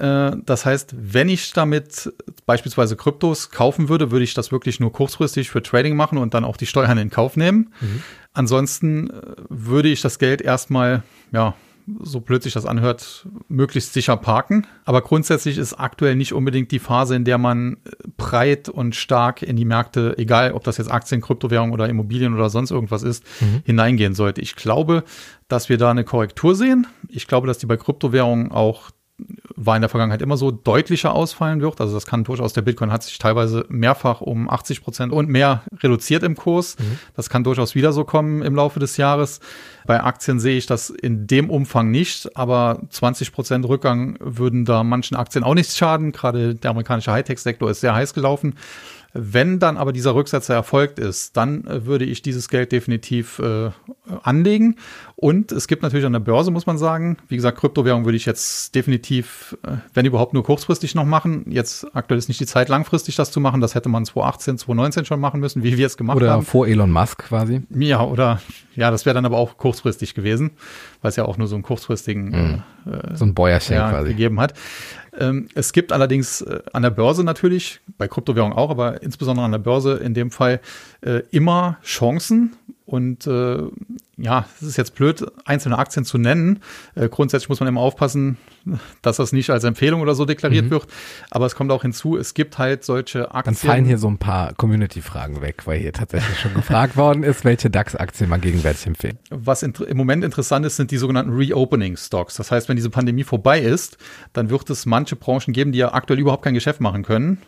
Äh, das heißt, wenn ich damit beispielsweise Kryptos kaufen würde, würde ich das wirklich nur kurzfristig für Trading machen und dann auch die Steuern in Kauf nehmen. Mhm. Ansonsten äh, würde ich das Geld erstmal, ja, so blöd sich das anhört, möglichst sicher parken. Aber grundsätzlich ist aktuell nicht unbedingt die Phase, in der man breit und stark in die Märkte, egal ob das jetzt Aktien, Kryptowährung oder Immobilien oder sonst irgendwas ist, mhm. hineingehen sollte. Ich glaube, dass wir da eine Korrektur sehen. Ich glaube, dass die bei Kryptowährungen auch war in der Vergangenheit immer so, deutlicher ausfallen wird. Also das kann durchaus, der Bitcoin hat sich teilweise mehrfach um 80 Prozent und mehr reduziert im Kurs. Mhm. Das kann durchaus wieder so kommen im Laufe des Jahres. Bei Aktien sehe ich das in dem Umfang nicht, aber 20 Prozent Rückgang würden da manchen Aktien auch nichts schaden. Gerade der amerikanische Hightech-Sektor ist sehr heiß gelaufen. Wenn dann aber dieser Rücksetzer erfolgt ist, dann äh, würde ich dieses Geld definitiv äh, anlegen. Und es gibt natürlich an der Börse, muss man sagen, wie gesagt, Kryptowährung würde ich jetzt definitiv, äh, wenn überhaupt, nur kurzfristig noch machen. Jetzt aktuell ist nicht die Zeit, langfristig das zu machen. Das hätte man 2018, 2019 schon machen müssen, wie wir es gemacht oder haben. Oder vor Elon Musk quasi. Ja, oder ja, das wäre dann aber auch kurzfristig gewesen, weil es ja auch nur so einen kurzfristigen mhm. äh, so ein Bäuerchen ja, quasi gegeben hat. Ähm, es gibt allerdings äh, an der Börse natürlich, bei Kryptowährungen auch, aber insbesondere an der Börse in dem Fall äh, immer Chancen. Und äh, ja, es ist jetzt blöd, einzelne Aktien zu nennen. Äh, grundsätzlich muss man immer aufpassen, dass das nicht als Empfehlung oder so deklariert mhm. wird. Aber es kommt auch hinzu, es gibt halt solche Aktien. Dann fallen hier so ein paar Community-Fragen weg, weil hier tatsächlich schon gefragt worden ist, welche DAX-Aktien man gegenwärtig empfehlen. Was im Moment interessant ist, sind die sogenannten Reopening-Stocks. Das heißt, wenn diese Pandemie vorbei ist, dann wird es manche Branchen geben, die ja aktuell überhaupt kein Geschäft machen können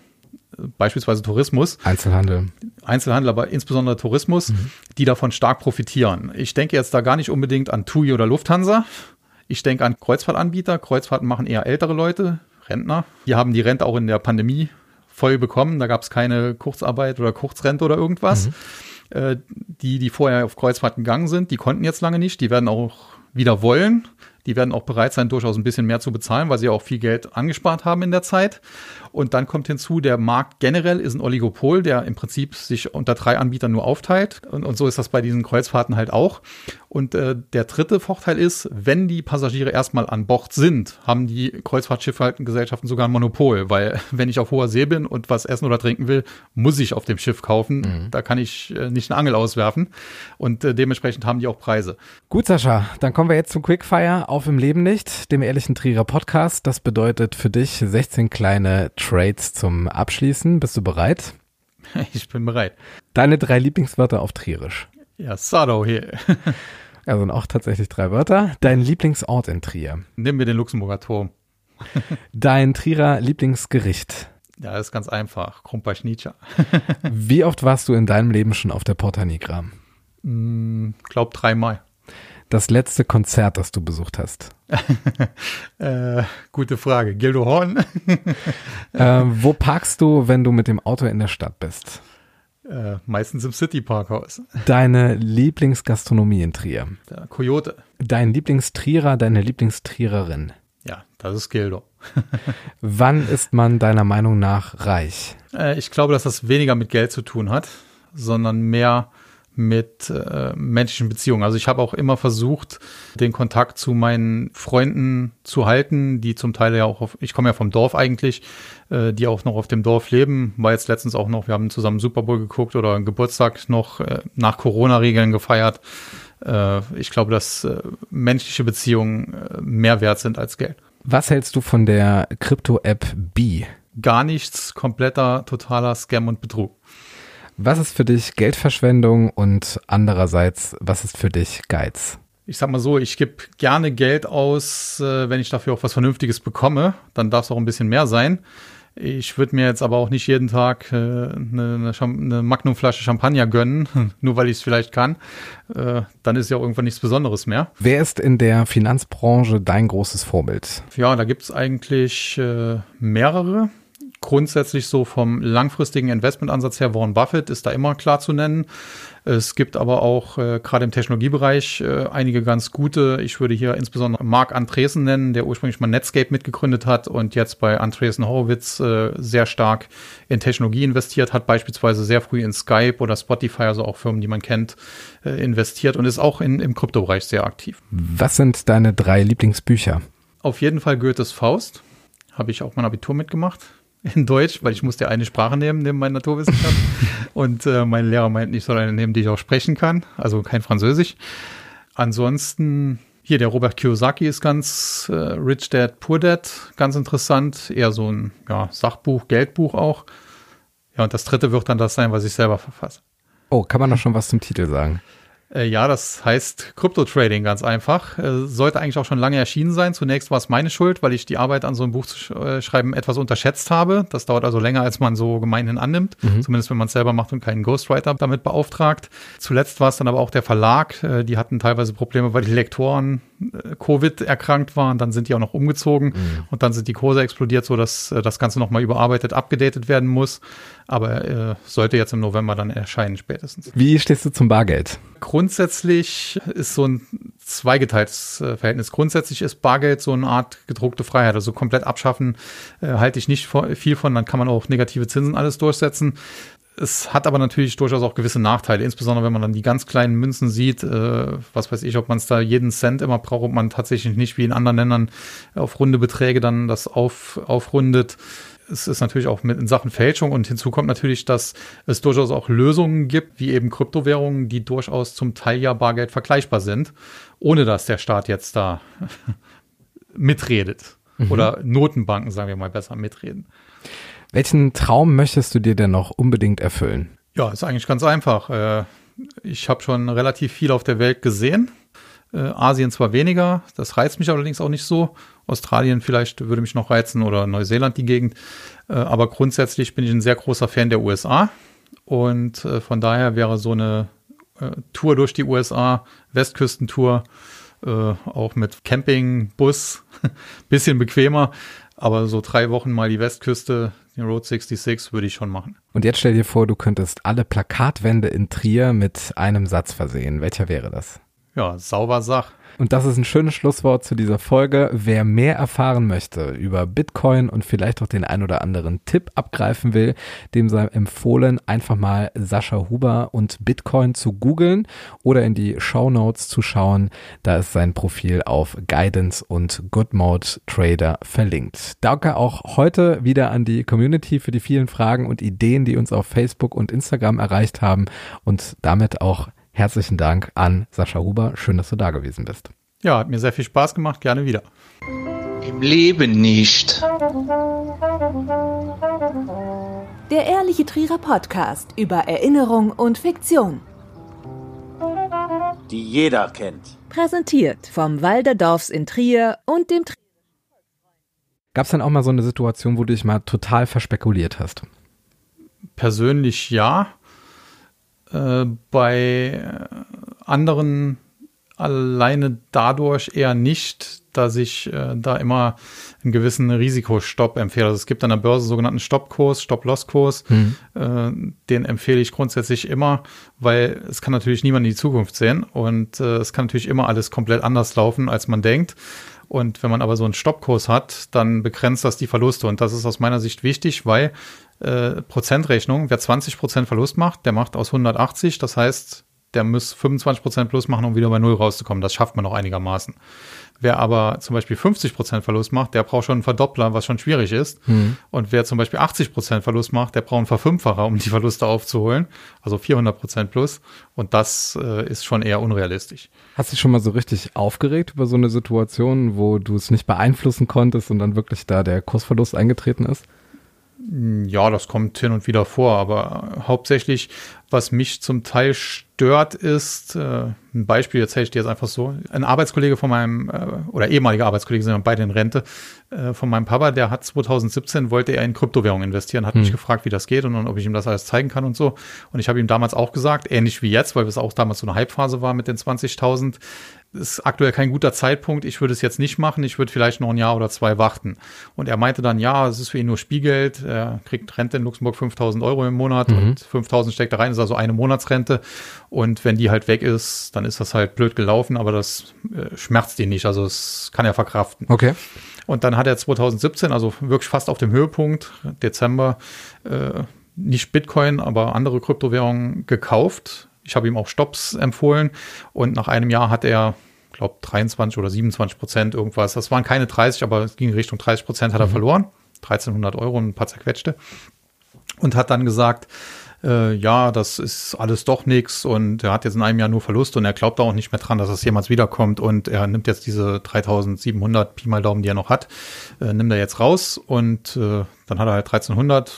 beispielsweise Tourismus. Einzelhandel. Einzelhandel, aber insbesondere Tourismus, mhm. die davon stark profitieren. Ich denke jetzt da gar nicht unbedingt an TUI oder Lufthansa. Ich denke an Kreuzfahrtanbieter. Kreuzfahrten machen eher ältere Leute, Rentner. Die haben die Rente auch in der Pandemie voll bekommen. Da gab es keine Kurzarbeit oder Kurzrente oder irgendwas. Mhm. Äh, die, die vorher auf Kreuzfahrt gegangen sind, die konnten jetzt lange nicht. Die werden auch wieder wollen. Die werden auch bereit sein, durchaus ein bisschen mehr zu bezahlen, weil sie auch viel Geld angespart haben in der Zeit. Und dann kommt hinzu, der Markt generell ist ein Oligopol, der im Prinzip sich unter drei Anbietern nur aufteilt. Und, und so ist das bei diesen Kreuzfahrten halt auch. Und äh, der dritte Vorteil ist, wenn die Passagiere erstmal an Bord sind, haben die Kreuzfahrtschiffgesellschaften sogar ein Monopol, weil wenn ich auf hoher See bin und was essen oder trinken will, muss ich auf dem Schiff kaufen. Mhm. Da kann ich äh, nicht eine Angel auswerfen. Und äh, dementsprechend haben die auch Preise. Gut, Sascha, dann kommen wir jetzt zum Quickfire auf im Leben nicht, dem ehrlichen Trierer Podcast. Das bedeutet für dich 16 kleine Trades zum Abschließen. Bist du bereit? Ich bin bereit. Deine drei Lieblingswörter auf Trierisch. Ja, Sado hier. Sind auch tatsächlich drei Wörter. Dein Lieblingsort in Trier. Nimm mir den Luxemburger Turm. Dein Trierer Lieblingsgericht. Ja, das ist ganz einfach. Krumpay Schnietscher. Wie oft warst du in deinem Leben schon auf der Porta Nigra? Mm, glaub dreimal. Das letzte Konzert, das du besucht hast? äh, gute Frage. Gildo Horn. äh, wo parkst du, wenn du mit dem Auto in der Stadt bist? Äh, meistens im City Parkhaus. Deine Lieblingsgastronomie in Trier? Der Coyote. Dein Lieblingstrierer, deine Lieblingstriererin? Ja, das ist Gildo. Wann ist man deiner Meinung nach reich? Äh, ich glaube, dass das weniger mit Geld zu tun hat, sondern mehr mit äh, menschlichen Beziehungen. Also ich habe auch immer versucht, den Kontakt zu meinen Freunden zu halten, die zum Teil ja auch auf, ich komme ja vom Dorf eigentlich, äh, die auch noch auf dem Dorf leben. War jetzt letztens auch noch, wir haben zusammen Super Bowl geguckt oder Geburtstag noch äh, nach Corona-Regeln gefeiert. Äh, ich glaube, dass äh, menschliche Beziehungen äh, mehr wert sind als Geld. Was hältst du von der Krypto-App B? Gar nichts, kompletter, totaler Scam und Betrug. Was ist für dich Geldverschwendung und andererseits, was ist für dich Geiz? Ich sag mal so, ich gebe gerne Geld aus, äh, wenn ich dafür auch was Vernünftiges bekomme. Dann darf es auch ein bisschen mehr sein. Ich würde mir jetzt aber auch nicht jeden Tag äh, eine, eine Magnumflasche Champagner gönnen, nur weil ich es vielleicht kann. Äh, dann ist ja auch irgendwann nichts Besonderes mehr. Wer ist in der Finanzbranche dein großes Vorbild? Ja, da gibt es eigentlich mehrere grundsätzlich so vom langfristigen Investmentansatz her, Warren Buffett ist da immer klar zu nennen. Es gibt aber auch äh, gerade im Technologiebereich äh, einige ganz gute. Ich würde hier insbesondere Mark Andresen nennen, der ursprünglich mal Netscape mitgegründet hat und jetzt bei Andresen Horowitz äh, sehr stark in Technologie investiert hat, beispielsweise sehr früh in Skype oder Spotify, also auch Firmen, die man kennt, äh, investiert und ist auch in, im Kryptobereich sehr aktiv. Was sind deine drei Lieblingsbücher? Auf jeden Fall Goethes Faust. Habe ich auch mein Abitur mitgemacht in Deutsch, weil ich musste eine Sprache nehmen neben meiner Naturwissenschaft. und äh, mein Lehrer meint, ich soll eine nehmen, die ich auch sprechen kann, also kein Französisch. Ansonsten hier der Robert Kiyosaki ist ganz äh, Rich Dad Poor Dad, ganz interessant, eher so ein ja, Sachbuch, Geldbuch auch. Ja, und das dritte wird dann das sein, was ich selber verfasse. Oh, kann man da schon was zum Titel sagen? Äh, ja, das heißt Krypto-Trading ganz einfach. Äh, sollte eigentlich auch schon lange erschienen sein. Zunächst war es meine Schuld, weil ich die Arbeit an so einem Buch zu sch äh, schreiben etwas unterschätzt habe. Das dauert also länger, als man so gemeinhin annimmt. Mhm. Zumindest wenn man es selber macht und keinen Ghostwriter damit beauftragt. Zuletzt war es dann aber auch der Verlag. Die hatten teilweise Probleme, weil die Lektoren Covid erkrankt waren. Dann sind die auch noch umgezogen mhm. und dann sind die Kurse explodiert, so dass das Ganze nochmal überarbeitet, abgedatet werden muss. Aber äh, sollte jetzt im November dann erscheinen spätestens. Wie stehst du zum Bargeld? Grundsätzlich ist so ein zweigeteiltes äh, Verhältnis. Grundsätzlich ist Bargeld so eine Art gedruckte Freiheit. Also komplett abschaffen äh, halte ich nicht viel von. Dann kann man auch negative Zinsen alles durchsetzen. Es hat aber natürlich durchaus auch gewisse Nachteile, insbesondere wenn man dann die ganz kleinen Münzen sieht, äh, was weiß ich, ob man es da jeden Cent immer braucht, ob man tatsächlich nicht wie in anderen Ländern auf runde Beträge dann das auf, aufrundet es ist natürlich auch mit in Sachen Fälschung und hinzu kommt natürlich, dass es durchaus auch Lösungen gibt, wie eben Kryptowährungen, die durchaus zum Teil ja Bargeld vergleichbar sind, ohne dass der Staat jetzt da mitredet. Mhm. Oder Notenbanken, sagen wir mal besser, mitreden. Welchen Traum möchtest du dir denn noch unbedingt erfüllen? Ja, ist eigentlich ganz einfach. Äh, ich habe schon relativ viel auf der Welt gesehen. Äh, Asien zwar weniger, das reizt mich allerdings auch nicht so. Australien vielleicht würde mich noch reizen oder Neuseeland die Gegend. Äh, aber grundsätzlich bin ich ein sehr großer Fan der USA. Und äh, von daher wäre so eine äh, Tour durch die USA, Westküstentour, auch mit Camping, Bus, bisschen bequemer. Aber so drei Wochen mal die Westküste, den Road 66 würde ich schon machen. Und jetzt stell dir vor, du könntest alle Plakatwände in Trier mit einem Satz versehen. Welcher wäre das? Ja, sauber Sach. Und das ist ein schönes Schlusswort zu dieser Folge. Wer mehr erfahren möchte über Bitcoin und vielleicht auch den ein oder anderen Tipp abgreifen will, dem sei empfohlen, einfach mal Sascha Huber und Bitcoin zu googeln oder in die Show Notes zu schauen. Da ist sein Profil auf Guidance und Good Mode Trader verlinkt. Danke auch heute wieder an die Community für die vielen Fragen und Ideen, die uns auf Facebook und Instagram erreicht haben und damit auch Herzlichen Dank an Sascha Huber. Schön, dass du da gewesen bist. Ja, hat mir sehr viel Spaß gemacht. Gerne wieder. Im Leben nicht. Der Ehrliche Trierer Podcast über Erinnerung und Fiktion. Die jeder kennt. Präsentiert vom Walderdorfs in Trier und dem Trier. Gab es dann auch mal so eine Situation, wo du dich mal total verspekuliert hast? Persönlich ja. Äh, bei anderen alleine dadurch eher nicht, dass ich äh, da immer einen gewissen Risikostopp empfehle. Also es gibt an der Börse sogenannten Stoppkurs, Stop-Loss-Kurs. Mhm. Äh, den empfehle ich grundsätzlich immer, weil es kann natürlich niemand in die Zukunft sehen und äh, es kann natürlich immer alles komplett anders laufen, als man denkt. Und wenn man aber so einen Stoppkurs hat, dann begrenzt das die Verluste. Und das ist aus meiner Sicht wichtig, weil äh, Prozentrechnung, wer 20 Prozent Verlust macht, der macht aus 180, das heißt, der muss 25 Prozent plus machen, um wieder bei Null rauszukommen. Das schafft man noch einigermaßen. Wer aber zum Beispiel 50 Prozent Verlust macht, der braucht schon einen Verdoppler, was schon schwierig ist. Mhm. Und wer zum Beispiel 80 Prozent Verlust macht, der braucht einen Verfünffacher, um die Verluste aufzuholen. Also 400 Prozent plus. Und das äh, ist schon eher unrealistisch. Hast du dich schon mal so richtig aufgeregt über so eine Situation, wo du es nicht beeinflussen konntest und dann wirklich da der Kursverlust eingetreten ist? Ja, das kommt hin und wieder vor, aber hauptsächlich, was mich zum Teil stört, ist, äh, ein Beispiel, jetzt hätte ich dir jetzt einfach so, ein Arbeitskollege von meinem, äh, oder ehemaliger Arbeitskollege, sind wir beide in Rente, äh, von meinem Papa, der hat 2017, wollte er in Kryptowährungen investieren, hat hm. mich gefragt, wie das geht und, und ob ich ihm das alles zeigen kann und so. Und ich habe ihm damals auch gesagt, ähnlich wie jetzt, weil es auch damals so eine Hypephase war mit den 20.000, ist aktuell kein guter Zeitpunkt, ich würde es jetzt nicht machen, ich würde vielleicht noch ein Jahr oder zwei warten. Und er meinte dann, ja, es ist für ihn nur Spielgeld, er kriegt Rente in Luxemburg 5000 Euro im Monat mhm. und 5000 steckt da rein, ist also eine Monatsrente. Und wenn die halt weg ist, dann ist das halt blöd gelaufen, aber das äh, schmerzt ihn nicht, also es kann er verkraften. Okay. Und dann hat er 2017, also wirklich fast auf dem Höhepunkt, Dezember, äh, nicht Bitcoin, aber andere Kryptowährungen gekauft ich habe ihm auch Stops empfohlen und nach einem Jahr hat er, glaube 23 oder 27 Prozent irgendwas. Das waren keine 30, aber es ging Richtung 30 Prozent hat er mhm. verloren. 1300 Euro und ein paar zerquetschte. Und hat dann gesagt, äh, ja, das ist alles doch nichts und er hat jetzt in einem Jahr nur Verlust und er glaubt auch nicht mehr dran, dass das jemals wiederkommt und er nimmt jetzt diese 3700 Pi mal Daumen, die er noch hat, äh, nimmt er jetzt raus und äh, dann hat er halt 1300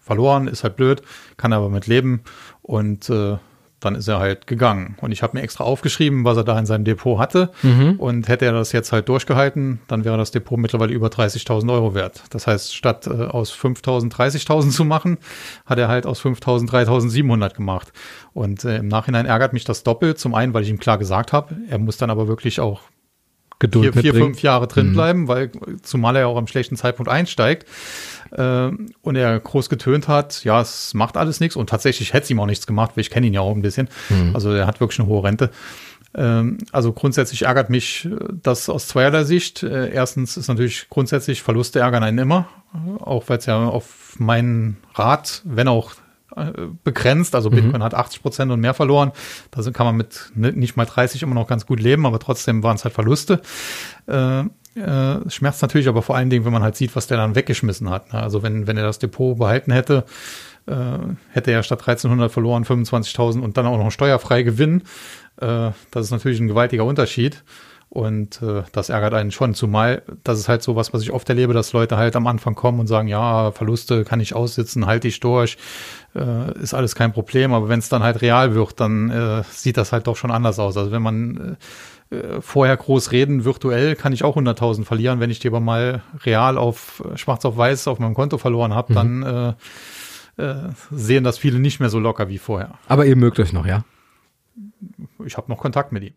verloren, ist halt blöd, kann aber mit leben und äh, dann ist er halt gegangen. Und ich habe mir extra aufgeschrieben, was er da in seinem Depot hatte. Und hätte er das jetzt halt durchgehalten, dann wäre das Depot mittlerweile über 30.000 Euro wert. Das heißt, statt äh, aus 5.000 30.000 zu machen, hat er halt aus 5.000 3.700 gemacht. Und äh, im Nachhinein ärgert mich das doppelt. Zum einen, weil ich ihm klar gesagt habe, er muss dann aber wirklich auch Geduld vier, vier mitbringen. fünf Jahre drin bleiben, weil zumal er ja auch am schlechten Zeitpunkt einsteigt äh, und er groß getönt hat, ja, es macht alles nichts und tatsächlich hätte es ihm auch nichts gemacht, weil ich kenne ihn ja auch ein bisschen. Also er hat wirklich eine hohe Rente. Ähm, also grundsätzlich ärgert mich äh, das aus zweierlei Sicht. Äh, erstens ist natürlich grundsätzlich Verluste ärgern einen immer, auch weil es ja auf meinen Rat, wenn auch begrenzt, also Bitcoin hat 80 Prozent und mehr verloren. Da kann man mit ni- nicht mal 30 immer noch ganz gut leben, aber trotzdem waren es halt Verluste. Äh, äh, schmerzt natürlich aber vor allen Dingen, wenn man halt sieht, was der dann weggeschmissen hat. ne? Also wenn, wenn er das Depot behalten hätte, äh, hätte er statt 1300 verloren 25.000 und dann auch noch steuerfrei Gewinn. Äh, das ist natürlich ein gewaltiger Unterschied. Und äh, das ärgert einen schon, zumal das ist halt so was, was ich oft erlebe, dass Leute halt am Anfang kommen und sagen, ja, Verluste kann ich aussitzen, halte ich durch, äh, ist alles kein Problem. Aber wenn es dann halt real wird, dann äh, sieht das halt doch schon anders aus. Also wenn man äh, äh, vorher groß reden, virtuell kann ich auch 100.000 verlieren. Wenn ich die aber mal real auf schwarz auf weiß auf meinem Konto verloren habe, dann äh, äh, sehen das viele nicht mehr so locker wie vorher. Aber ihr mögt euch noch, ja? Ich habe noch Kontakt mit ihm.